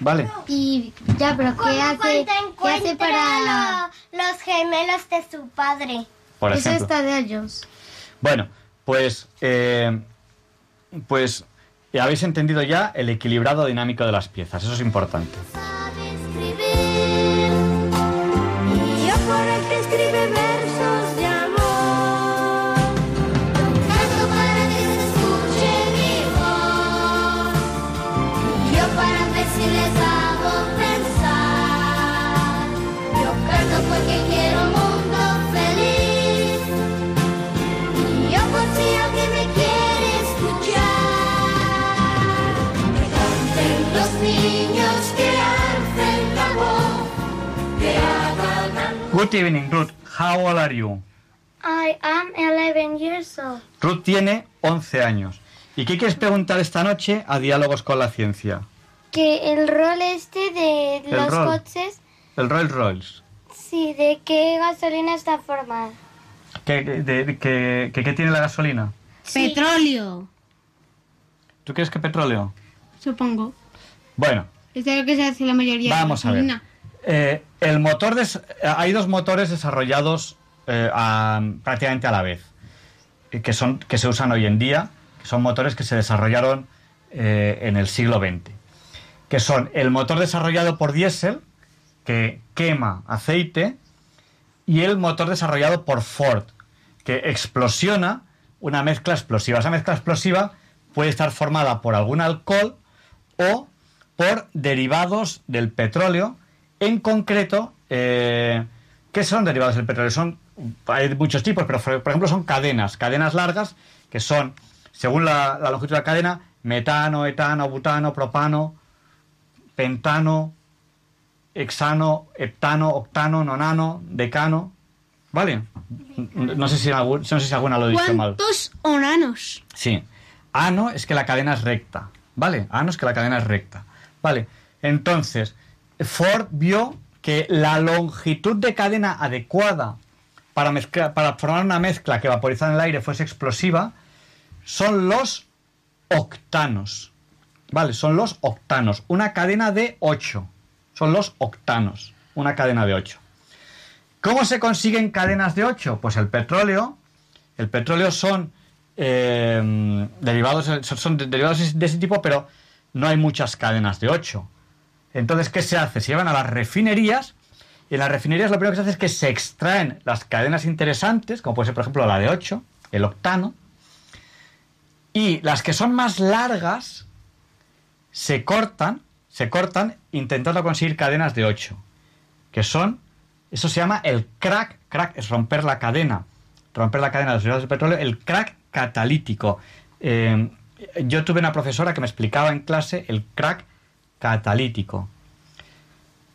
¿Vale? Y ya, pero ¿qué hace, ¿qué hace para los gemelos de su padre? Por Eso ejemplo. está de Jones? Bueno, pues... eh, pues eh, habéis entendido ya el equilibrado dinámico de las piezas. Eso es importante. Y Good evening, Ruth. How old are you? I am 11 years old. Ruth tiene 11 años. ¿Y qué quieres preguntar esta noche a Diálogos con la Ciencia? Que el rol este de El los rol. coches, El Rolls Royce. sí, de qué gasolina está formada. ¿Qué, de- de- qué- qué- qué tiene la gasolina? Petróleo, ¿Tú crees que petróleo? supongo. Bueno, Es de lo que se hace la mayoría Vamos de a ver. eh, el motor des- hay dos motores desarrollados eh, prácticamente a la vez, eh, que, son, que se usan hoy en día, que son motores que se desarrollaron eh, en el siglo XX, que son el motor desarrollado por diésel, que quema aceite, y el motor desarrollado por Ford, que explosiona una mezcla explosiva. Esa mezcla explosiva puede estar formada por algún alcohol o por derivados del petróleo, en concreto, eh, ¿qué son derivados del petróleo? Son, hay muchos tipos, pero por ejemplo son cadenas, cadenas largas, que son, según la, la longitud de la cadena, metano, etano, butano, propano, pentano, hexano, heptano, octano, nonano, decano, ¿vale? No sé si, no sé si alguna lo he dicho mal. ¿Cuántos onanos? Sí. Ano es que la cadena es recta. ¿Vale? Ano es que la cadena es recta. Vale. Entonces, Ford vio que la longitud de cadena adecuada para, para formar una mezcla que vaporizada en el aire fuese explosiva son los octanos. ¿Vale? Son los octanos. Una cadena de 8. Son los octanos. Una cadena de 8. ¿Cómo se consiguen cadenas de 8? Pues el petróleo. El petróleo son eh, derivados, son derivados de ese tipo, pero no hay muchas cadenas de 8. Entonces, ¿qué se hace? Se llevan a las refinerías y en las refinerías lo primero que se hace es que se extraen las cadenas interesantes, como puede ser, por ejemplo, la de 8, el octano, y las que son más largas se cortan, se cortan intentando conseguir cadenas de 8, que son, eso se llama el crack, crack es romper la cadena, romper la cadena de los derivados del petróleo, el crack catalítico. Eh, yo tuve una profesora que me explicaba en clase el crack catalítico.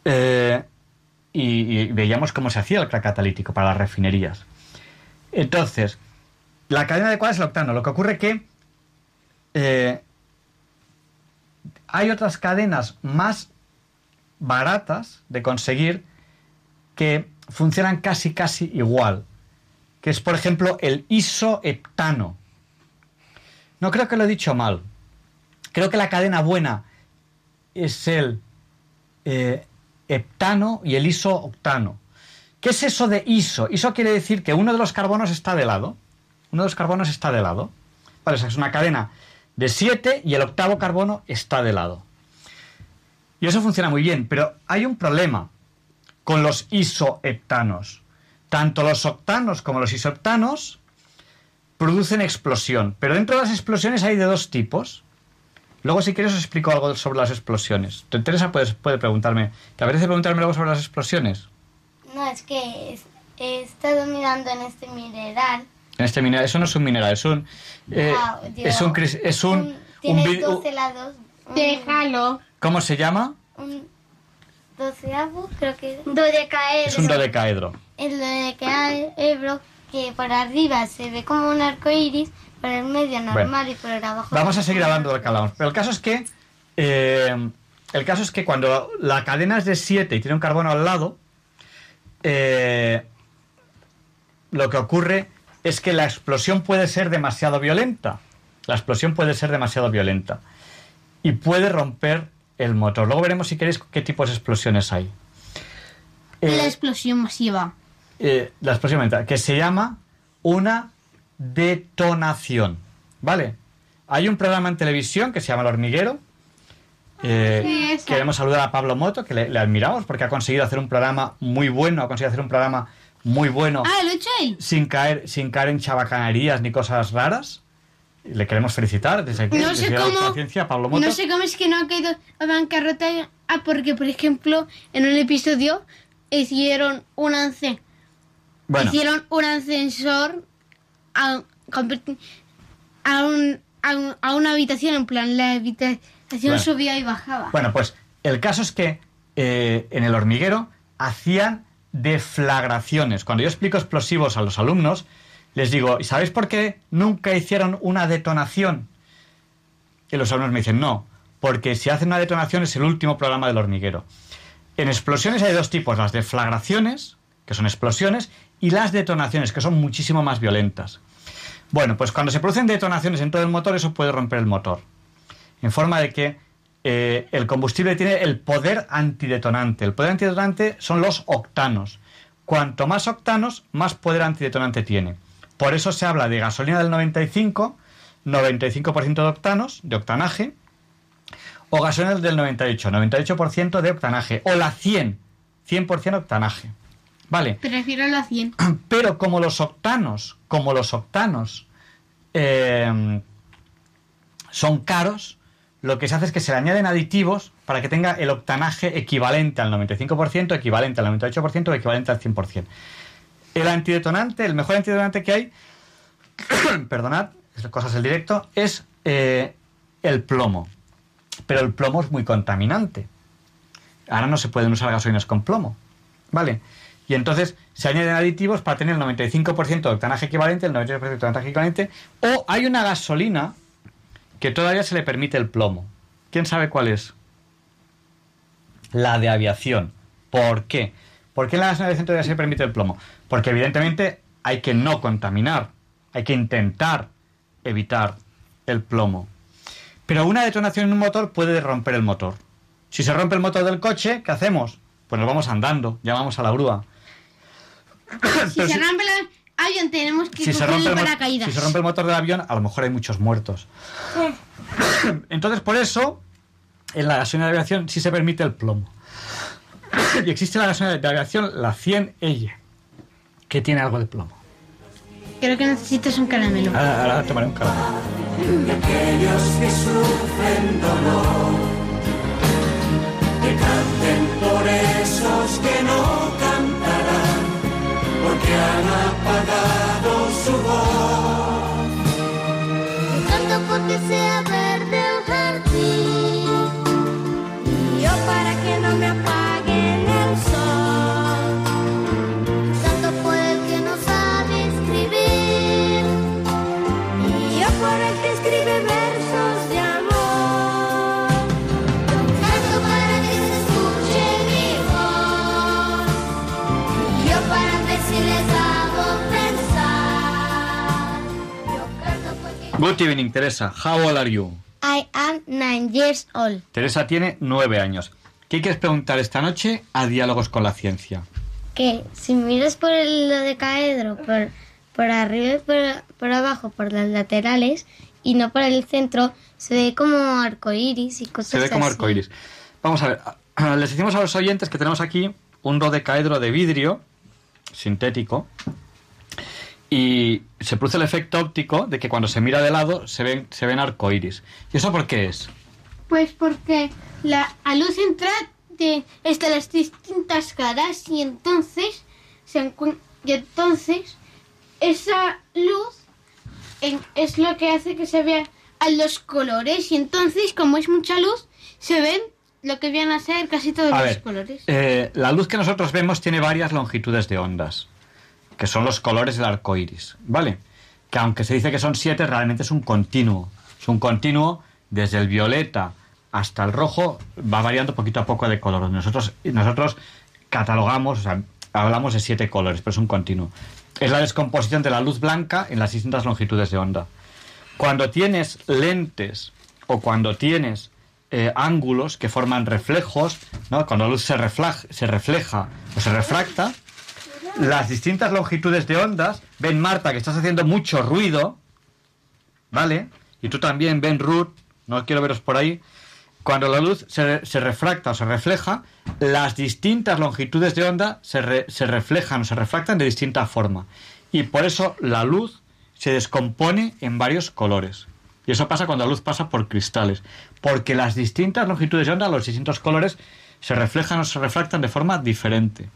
Eh, y, veíamos cómo se hacía el crack catalítico para las refinerías. Entonces, la cadena adecuada es el octano. Lo que ocurre que eh, hay otras cadenas más baratas de conseguir que funcionan casi casi igual, que es por ejemplo el isoheptano. No creo que lo he dicho mal. Creo que la cadena buena es el eh, heptano y el isooctano. ¿Qué es eso de ISO? ISO quiere decir que uno de los carbonos está de lado. Uno de los carbonos está de lado. Vale, o es una cadena de 7 y el octavo carbono está de lado. Y eso funciona muy bien, pero hay un problema con los isoheptanos. Tanto los octanos como los isoheptanos producen explosión, pero dentro de las explosiones hay de dos tipos. Luego, si quieres, os explico algo sobre las explosiones. ¿Te interesa? Puedes, puede preguntarme. ¿Te apetece preguntarme algo sobre las explosiones? No, es que es- he estado mirando en este mineral. En este mineral, eso no es un mineral, es un. eh, Ah, digo, es un. Es un, un Tiene vid- 12 lados. un- Déjalo. ¿Cómo se llama? Un doceavo, creo que. Dodecaedro. Es un dodecaedro. El dodecaedro que por arriba se ve como un arco iris, por el medio normal Bueno. y por el abajo. Vamos a seguir hablando de lo que hablamos. Pero el caso es que. eh, el caso es que cuando la cadena es de 7 y tiene un carbono al lado, eh, lo que ocurre es que la explosión puede ser demasiado violenta. La explosión puede ser demasiado violenta. Y puede romper el motor. Luego veremos si queréis qué tipos de explosiones hay. Eh, La explosión masiva. eh, la explosión mental, que se llama una detonación. ¿Vale? Hay un programa en televisión que se llama El Hormiguero. Eh, queremos saludar a Pablo Moto, que le, le admiramos porque ha conseguido hacer un programa muy bueno, ha conseguido hacer un programa muy bueno Ah, lo he hecho él. sin caer, sin caer en chabacanerías ni cosas raras. Le queremos felicitar desde aquí, No desde sé la cómo- conciencia, a Pablo Moto. No sé cómo es que no ha caído a bancarrota. Ah, porque, por ejemplo, en un episodio hicieron un Bueno. hicieron un ascensor a, a, un- a un- a una habitación, en plan, la habitación Bueno. subía y bajaba. Bueno, pues el caso es que eh, en el hormiguero hacían deflagraciones. Cuando yo explico explosivos a los alumnos, les digo, ¿y sabéis por qué nunca hicieron una detonación? Y los alumnos me dicen, no, porque si hacen una detonación es el último programa del hormiguero. En explosiones hay dos tipos, las deflagraciones, que son explosiones, y las detonaciones, que son muchísimo más violentas. Bueno, pues cuando se producen detonaciones en todo el motor, eso puede romper el motor en forma de que eh, el combustible tiene el poder antidetonante. El poder antidetonante son los octanos. Cuanto más octanos, más poder antidetonante tiene. Por eso se habla de gasolina del 95, 95% de octanos, de octanaje, o gasolina del 98, 98% de octanaje, o la 100, 100% octanaje. ¿Vale? Prefiero la 100. (clears throat) Pero como los octanos, como los octanos eh, son caros, lo que se hace es que se le añaden aditivos para que tenga el octanaje equivalente al 95%, equivalente al 98% o equivalente al 100%. El antidetonante, el mejor antidetonante que hay, (clears throat) perdonad, cosas del directo, es eh, el plomo. Pero el plomo es muy contaminante. Ahora no se pueden usar gasolinas con plomo. ¿Vale? Y entonces se añaden aditivos para tener el 95% de octanaje equivalente, el 98% de octanaje equivalente. O hay una gasolina que todavía se le permite el plomo. ¿Quién sabe cuál es? La de aviación. ¿Por qué? ¿Por qué en la gasolina de todavía se permite el plomo? Porque evidentemente hay que no contaminar. Hay que intentar evitar el plomo. Pero una detonación en un motor puede romper el motor. Si se rompe el motor del coche, ¿qué hacemos? Pues nos vamos andando, llamamos a la grúa. Si se rompe el avión, tenemos que Si se, rompe el paracaídas. si se rompe el motor del avión, a lo mejor hay muchos muertos. Entonces, por eso, en la gasolina de aviación sí se permite el plomo. y existe la gasolina de aviación, la 100L, que tiene algo de plomo. Creo que necesitas un caramelo. Ahora, ahora tomaré un caramelo. de aquellos que sufren dolor, que canten por esos que no cantarán, porque han apagado su voz. Canto porque sea Good evening, Teresa. How old are you? I am nine years old. Teresa tiene nueve años. ¿Qué quieres preguntar esta noche a Diálogos con la Ciencia? que si miras por el dodecaedro, por, por arriba y por, por abajo, por las laterales y no por el centro, se ve como arcoíris y cosas Se ve como así. arcoíris. Vamos a ver, (clears throat) les decimos a los oyentes que tenemos aquí un dodecaedro de vidrio sintético y se produce el efecto óptico de que cuando se mira de lado se ven, se ven arcoíris. ¿Y eso por qué es? Pues porque la a luz entra de estas las distintas caras y entonces se y entonces esa luz en- es lo que hace que se vean a los colores y entonces como es mucha luz se ven lo que vienen a ser casi todos A los ver, colores. eh, la luz que nosotros vemos tiene varias longitudes de ondas, que son los colores del arco iris, ¿vale? Que aunque se dice que son siete, realmente es un continuo. Es un continuo desde el violeta hasta el rojo, va variando poquito a poco de color. Nosotros, nosotros catalogamos, o sea, hablamos de siete colores, pero es un continuo. Es la descomposición de la luz blanca en las distintas longitudes de onda. Cuando tienes lentes o cuando tienes eh, ángulos que forman reflejos, ¿no? cuando la luz se, reflaj- se refleja o se refracta, las distintas longitudes de ondas, ven Marta que estás haciendo mucho ruido, ¿vale? Y tú también, ven Ruth, no quiero veros por ahí. Cuando la luz se, refracta o se refleja, las distintas longitudes de onda se, re- se reflejan o se refractan de distinta forma. Y por eso la luz se descompone en varios colores. Y eso pasa cuando la luz pasa por cristales. Porque las distintas longitudes de onda, los distintos colores, se reflejan o se refractan de forma diferente.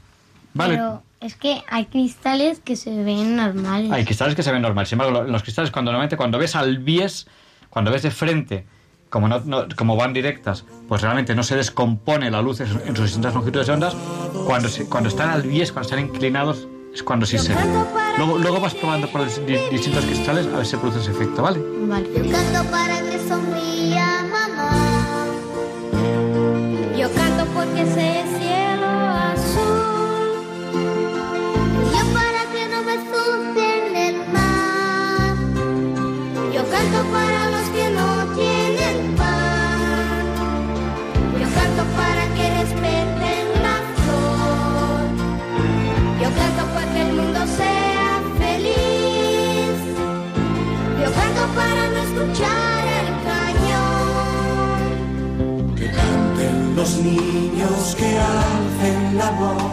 ¿Vale? Es que hay cristales que se ven normales. Hay cristales que se ven normales. Sin embargo, lo- los cristales, cuando normalmente cuando ves al bies, cuando ves de frente, como, no, no- como van directas, pues realmente no se descompone la luz en, su- en sus distintas longitudes de ondas. Cuando, se- cuando están al bies, cuando están inclinados, es cuando sí se ve. Luego, luego vas probando por los di- distintos cristales a ver si se produce ese efecto, ¿vale? Vale. Yo canto para que sonría mamá. Yo canto porque ese cielo escuchar el cañón. Que canten los niños, que alcen la voz,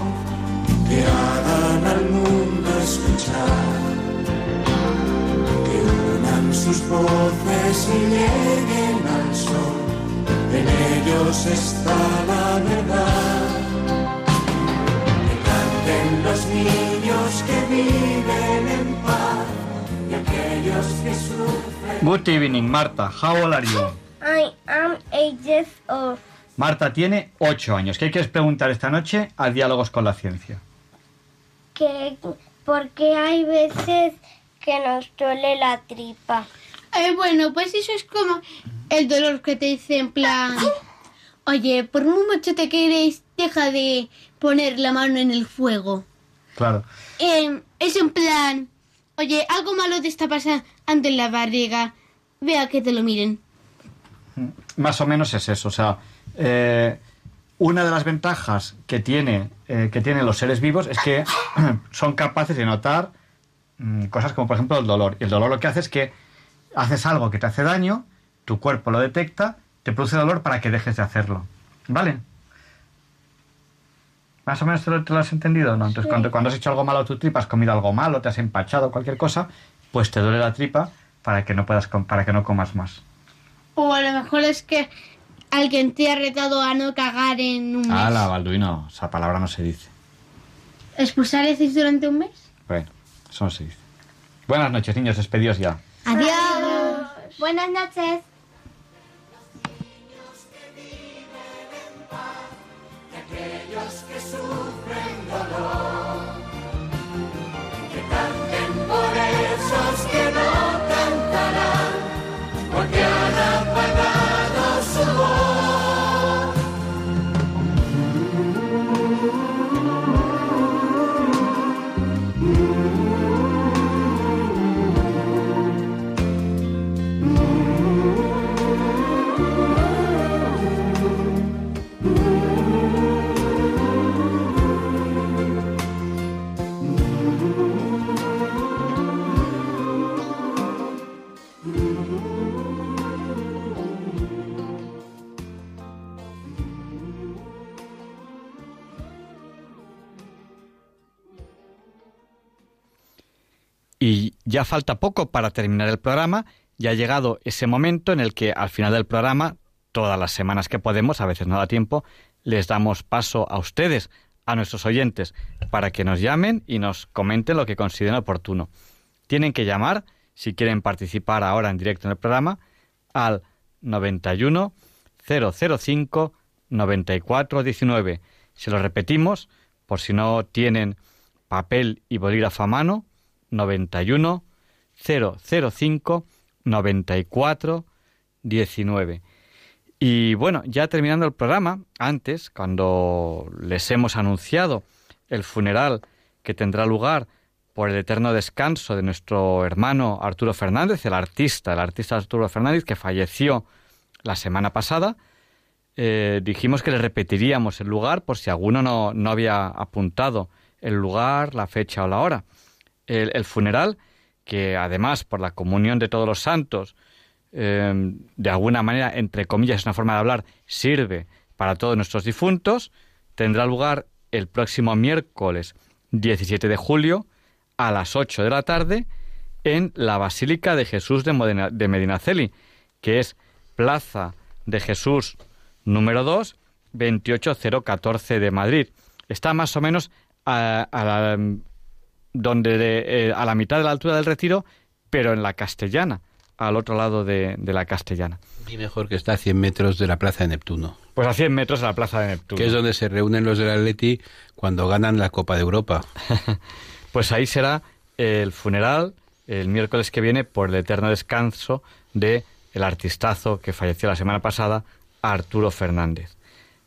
que hagan al mundo escuchar. Que unan sus voces y lleguen al sol, en ellos está la verdad. Que canten los niños que viven en paz Good evening, Marta. How old are you? I am eight years old. Marta tiene 8 años. ¿Qué quieres preguntar esta noche a Diálogos con la Ciencia? Que, porque hay veces que nos duele la tripa. Eh, bueno, pues eso es como el dolor que te dice en plan, oye, por muy mucho te quieres, deja de poner la mano en el fuego. Claro. Eh, es en plan, oye, algo malo te está pasando en la barriga, vea que te lo miren. Más o menos es eso. O sea, eh, una de las ventajas que, tiene, eh, que tienen los seres vivos es que (clears throat) son capaces de notar mm, cosas como, por ejemplo, el dolor. Y el dolor lo que hace es que haces algo que te hace daño, tu cuerpo lo detecta, te produce dolor para que dejes de hacerlo. ¿Vale? ¿Más o menos te lo, te lo has entendido? ¿no? Entonces, cuando, cuando has hecho algo malo a tu tripa, has comido algo malo, te has empachado, cualquier cosa, pues te duele la tripa para que no puedas com- para que no comas más. O a lo mejor es que alguien te ha retado a no cagar en un mes. Ah, Balduino, esa palabra no se dice. ¿Expulsar heces durante un mes? Bueno, eso no se dice. Buenas noches, niños, despedidos ya. Adiós. Buenas noches. Que sufren dolor. Que canten por esos que no ya falta poco para terminar el programa. Ya ha llegado ese momento en el que al final del programa, todas las semanas que podemos, a veces no da tiempo, les damos paso a ustedes, a nuestros oyentes, para que nos llamen y nos comenten lo que consideren oportuno. Tienen que llamar, si quieren participar ahora en directo en el programa, al 91 005 9419. Se lo repetimos, por si no tienen papel y bolígrafo a mano, 91 005 94 19. Y bueno, ya terminando el programa, antes, cuando les hemos anunciado el funeral que tendrá lugar por el eterno descanso de nuestro hermano Arturo Fernández, el artista, el artista Arturo Fernández, que falleció la semana pasada, eh, dijimos que le repetiríamos el lugar por si alguno no, no había apuntado el lugar, la fecha o la hora. El, funeral, que además por la comunión de todos los santos, eh, de alguna manera, entre comillas, es una forma de hablar, sirve para todos nuestros difuntos, tendrá lugar el próximo miércoles 17 de julio a las 8 de la tarde en la Basílica de Jesús de, Modena- de Medinaceli, que es Plaza de Jesús número 2, 28014 de Madrid. Está más o menos a la, donde de- eh, a la mitad de la altura del retiro, pero en la castellana, al otro lado de, de la castellana. Y mejor que está a 100 metros de la Plaza de Neptuno. Pues a 100 metros de la Plaza de Neptuno. Que es donde se reúnen los del Atleti cuando ganan la Copa de Europa. (laughs) Pues ahí será el funeral el miércoles que viene por el eterno descanso de el artistazo que falleció la semana pasada, Arturo Fernández.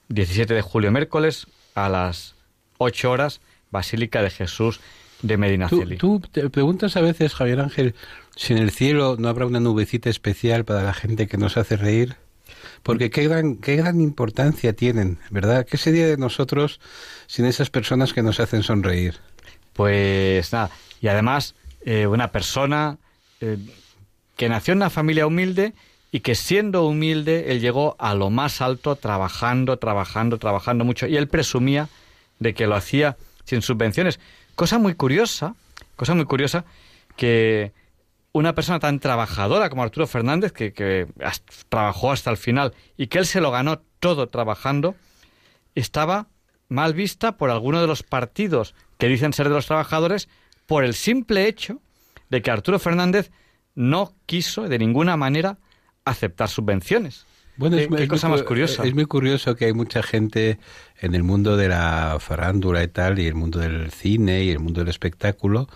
17 de julio, miércoles, a las 8 horas, Basílica de Jesús de ¿Tú, Medinaceli. tú te preguntas a veces, Javier Ángel, si en el cielo no habrá una nubecita especial para la gente que nos hace reír. Porque qué gran, qué gran importancia tienen, ¿verdad? ¿Qué sería de nosotros sin esas personas que nos hacen sonreír? Pues nada, y además eh, una persona eh, que nació en una familia humilde y que siendo humilde él llegó a lo más alto trabajando, trabajando, trabajando mucho y él presumía de que lo hacía sin subvenciones. Cosa muy curiosa, cosa muy curiosa que una persona tan trabajadora como Arturo Fernández, que, que trabajó hasta el final y que él se lo ganó todo trabajando, estaba mal vista por alguno de los partidos que dicen ser de los trabajadores por el simple hecho de que Arturo Fernández no quiso de ninguna manera aceptar subvenciones. Bueno, ¿Qué, es, muy- qué es cosa muy más cu- curiosa. Es muy curioso que hay mucha gente en el mundo de la farándula y tal, y el mundo del cine y el mundo del espectáculo,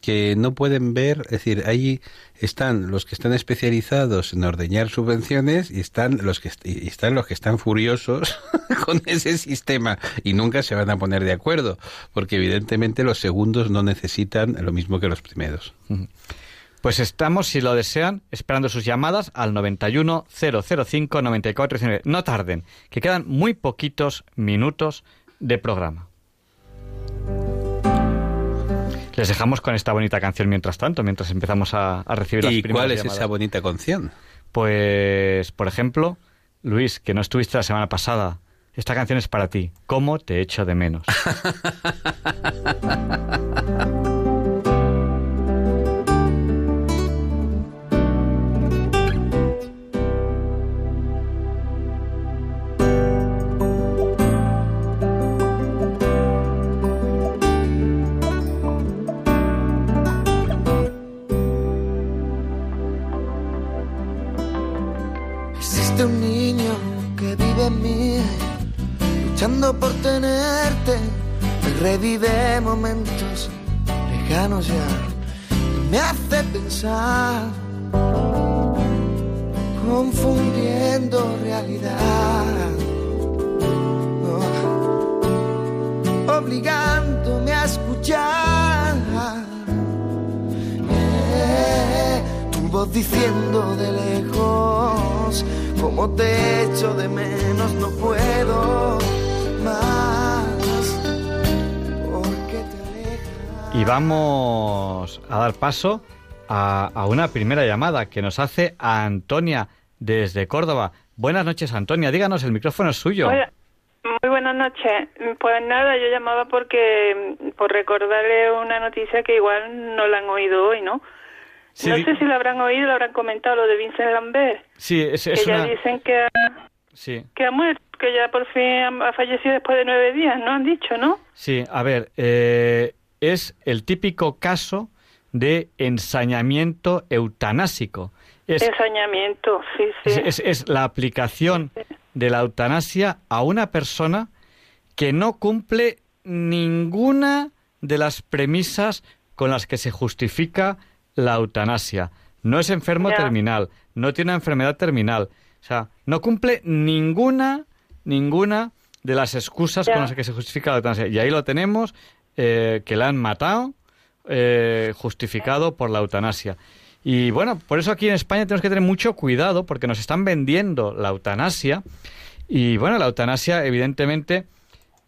que no pueden ver, es decir, ahí están los que están especializados en ordeñar subvenciones y están los que y están los que están furiosos (laughs) con ese sistema y nunca se van a poner de acuerdo, porque evidentemente los segundos no necesitan lo mismo que los primeros. Pues estamos, si lo desean, esperando sus llamadas al 91 005 94 19. No tarden, que quedan muy poquitos minutos de programa. Les dejamos con esta bonita canción mientras tanto, mientras empezamos a, a recibir las ¿Y primeras cuál es llamadas. esa bonita canción? Pues, por ejemplo, Luis, que no estuviste la semana pasada, esta canción es para ti. ¿Cómo te echo de menos? (laughs) momentos lejanos ya, y me hace pensar, confundiendo realidad, obligándome a escuchar. Eh, tu voz diciendo de lejos como te echo de menos no puedo más Y vamos a dar paso a, a una primera llamada que nos hace Antonia desde Córdoba. Buenas noches, Antonia. Díganos, el micrófono es suyo. Hola, Muy buenas noches. Pues nada, yo llamaba porque mm, por recordarle una noticia que igual no la han oído hoy, ¿no? Sí, no sé si lo habrán oído, lo habrán comentado lo de Vincent Lambert, Sí, es, que es ya una... dicen que ha, Sí, que ha muerto, que ya por fin ha ha fallecido después de nueve días, ¿no? Han dicho, ¿no? sí, a ver, eh, es el típico caso de ensañamiento eutanásico. Es, Ensañamiento, sí, sí. es, es- es la aplicación de la eutanasia a una persona que no cumple ninguna de las premisas con las que se justifica la eutanasia. No es enfermo Ya. terminal, no tiene una enfermedad terminal. O sea, no cumple ninguna, ninguna de las excusas Ya. con las que se justifica la eutanasia. Y ahí lo tenemos, eh, que la han matado, eh, justificado por la eutanasia. Y bueno, por eso aquí en España tenemos que tener mucho cuidado porque nos están vendiendo la eutanasia. Y bueno, la eutanasia, evidentemente,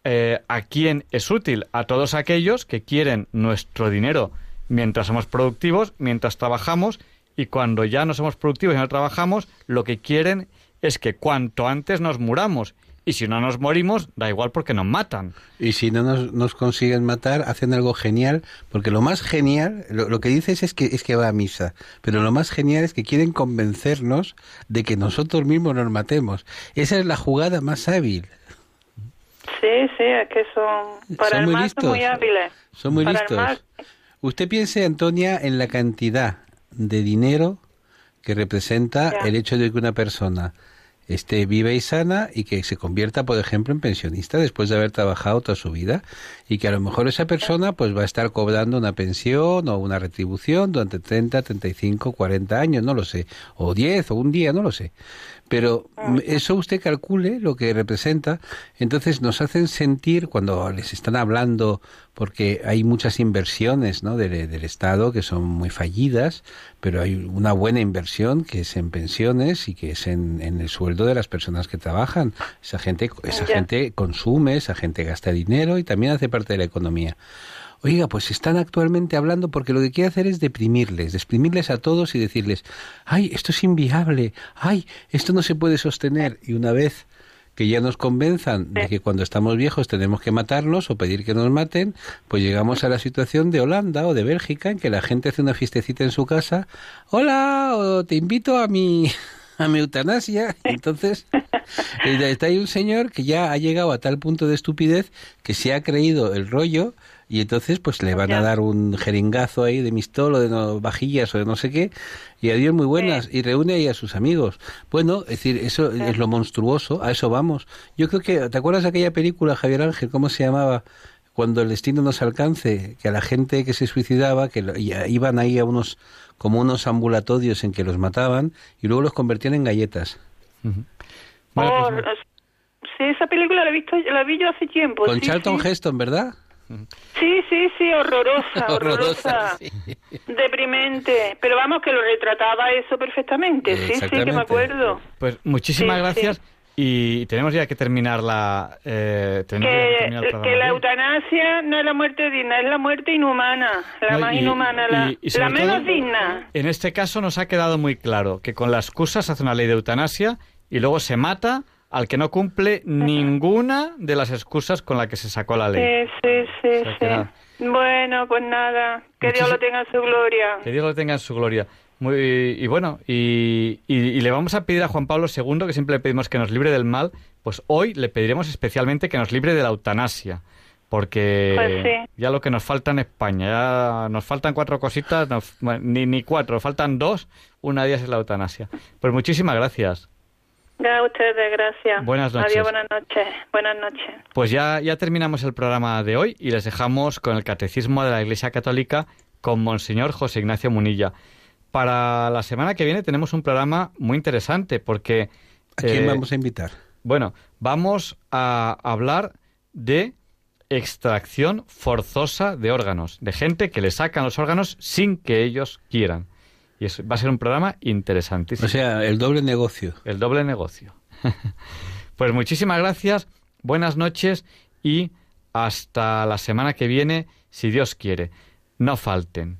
eh, ¿a quién es útil? A todos aquellos que quieren nuestro dinero mientras somos productivos, mientras trabajamos, y cuando ya no somos productivos y no trabajamos, lo que quieren es que cuanto antes nos muramos. Y si no nos morimos, da igual porque nos matan. Y si no nos, nos consiguen matar, hacen algo genial, porque lo más genial, lo, lo que dices es que, es que va a misa, pero lo más genial es que quieren convencernos de que nosotros mismos nos matemos. Esa es la jugada más hábil. Sí, sí, es que son, para Son el muy mal listos. son muy hábiles. Son muy Para listos. mal, Usted piense, Antonia, en la cantidad de dinero que representa Ya. el hecho de que una persona esté viva y sana y que se convierta, por ejemplo, en pensionista después de haber trabajado toda su vida y que a lo mejor esa persona pues va a estar cobrando una pensión o una retribución durante 30, 35, 40 años, no lo sé, o 10 o un día, no lo sé. Pero eso usted calcule lo que representa, entonces nos hacen sentir cuando les están hablando, porque hay muchas inversiones ¿no? del, del Estado que son muy fallidas, pero hay una buena inversión que es en pensiones y que es en, en el sueldo de las personas que trabajan. Esa gente, esa Ya. gente consume, esa gente gasta dinero y también hace parte de la economía. Oiga, pues están actualmente hablando porque lo que quiere hacer es deprimirles, deprimirles a todos y decirles, ay, esto es inviable, ay, esto no se puede sostener. Y una vez que ya nos convenzan de que cuando estamos viejos tenemos que matarnos o pedir que nos maten, pues llegamos a la situación de Holanda o de Bélgica en que la gente hace una fiestecita en su casa, hola, o te invito a mi a mi eutanasia. Entonces, eh, está ahí un señor que ya ha llegado a tal punto de estupidez que se ha creído el rollo y entonces pues le van a dar un jeringazo ahí de mistol o de no- vajillas o de no sé qué y adiós muy buenas y reúne ahí a sus amigos. Bueno, es decir, eso es lo monstruoso, a eso vamos. Yo creo que, ¿te acuerdas de aquella película, Javier Ángel, cómo se llamaba? Cuando el destino nos alcance, que a la gente que se suicidaba, que lo- y- iban ahí a unos, como unos ambulatorios en que los mataban y luego los convertían en galletas. Oh, sí, esa película la he visto, la vi yo hace tiempo. Con Pues sí, Charlton sí. Heston, ¿verdad? Sí, sí, sí, horrorosa, (laughs) Horrorosa, horrorosa, deprimente. Pero vamos, que lo retrataba eso perfectamente. Sí, sí, que me acuerdo. Pues muchísimas Sí, gracias. Y tenemos ya que terminar la. eh, que Que, terminar el programa que la eutanasia no es la muerte digna, es la muerte inhumana, la No, más y- inhumana, la, y- y sobre la menos todo- digna. En este caso nos ha quedado muy claro que con la excusa se hace una ley de eutanasia y luego se mata al que no cumple ninguna de las excusas con la que se sacó la ley. Sí, sí, sí, O sea, sí. Bueno, pues nada, que Dios lo tenga en su gloria. Que Dios lo tenga en su gloria. Muy, y bueno, y, y- y le vamos a pedir a Juan Pablo II, que siempre le pedimos que nos libre del mal, pues hoy le pediremos especialmente que nos libre de la eutanasia. Porque Pues sí. ya lo que nos falta en España, ya nos faltan cuatro cositas, nos- ni, ni cuatro, faltan dos, una de ellas es la eutanasia. Pues muchísimas gracias. Ya a ustedes, gracias. Buenas noches. Adiós, buenas noches. Buenas noches. Pues ya, ya terminamos el programa de hoy y les dejamos con el Catecismo de la Iglesia Católica con Monseñor José Ignacio Munilla. Para la semana que viene tenemos un programa muy interesante porque... ¿A quién eh, vamos a invitar? Bueno, vamos a hablar de extracción forzosa de órganos, de gente que le sacan los órganos sin que ellos quieran. Y es- va a ser un programa interesantísimo. O sea, el doble negocio. El doble negocio. (laughs) pues muchísimas gracias, buenas noches y hasta la semana que viene, si Dios quiere. No falten.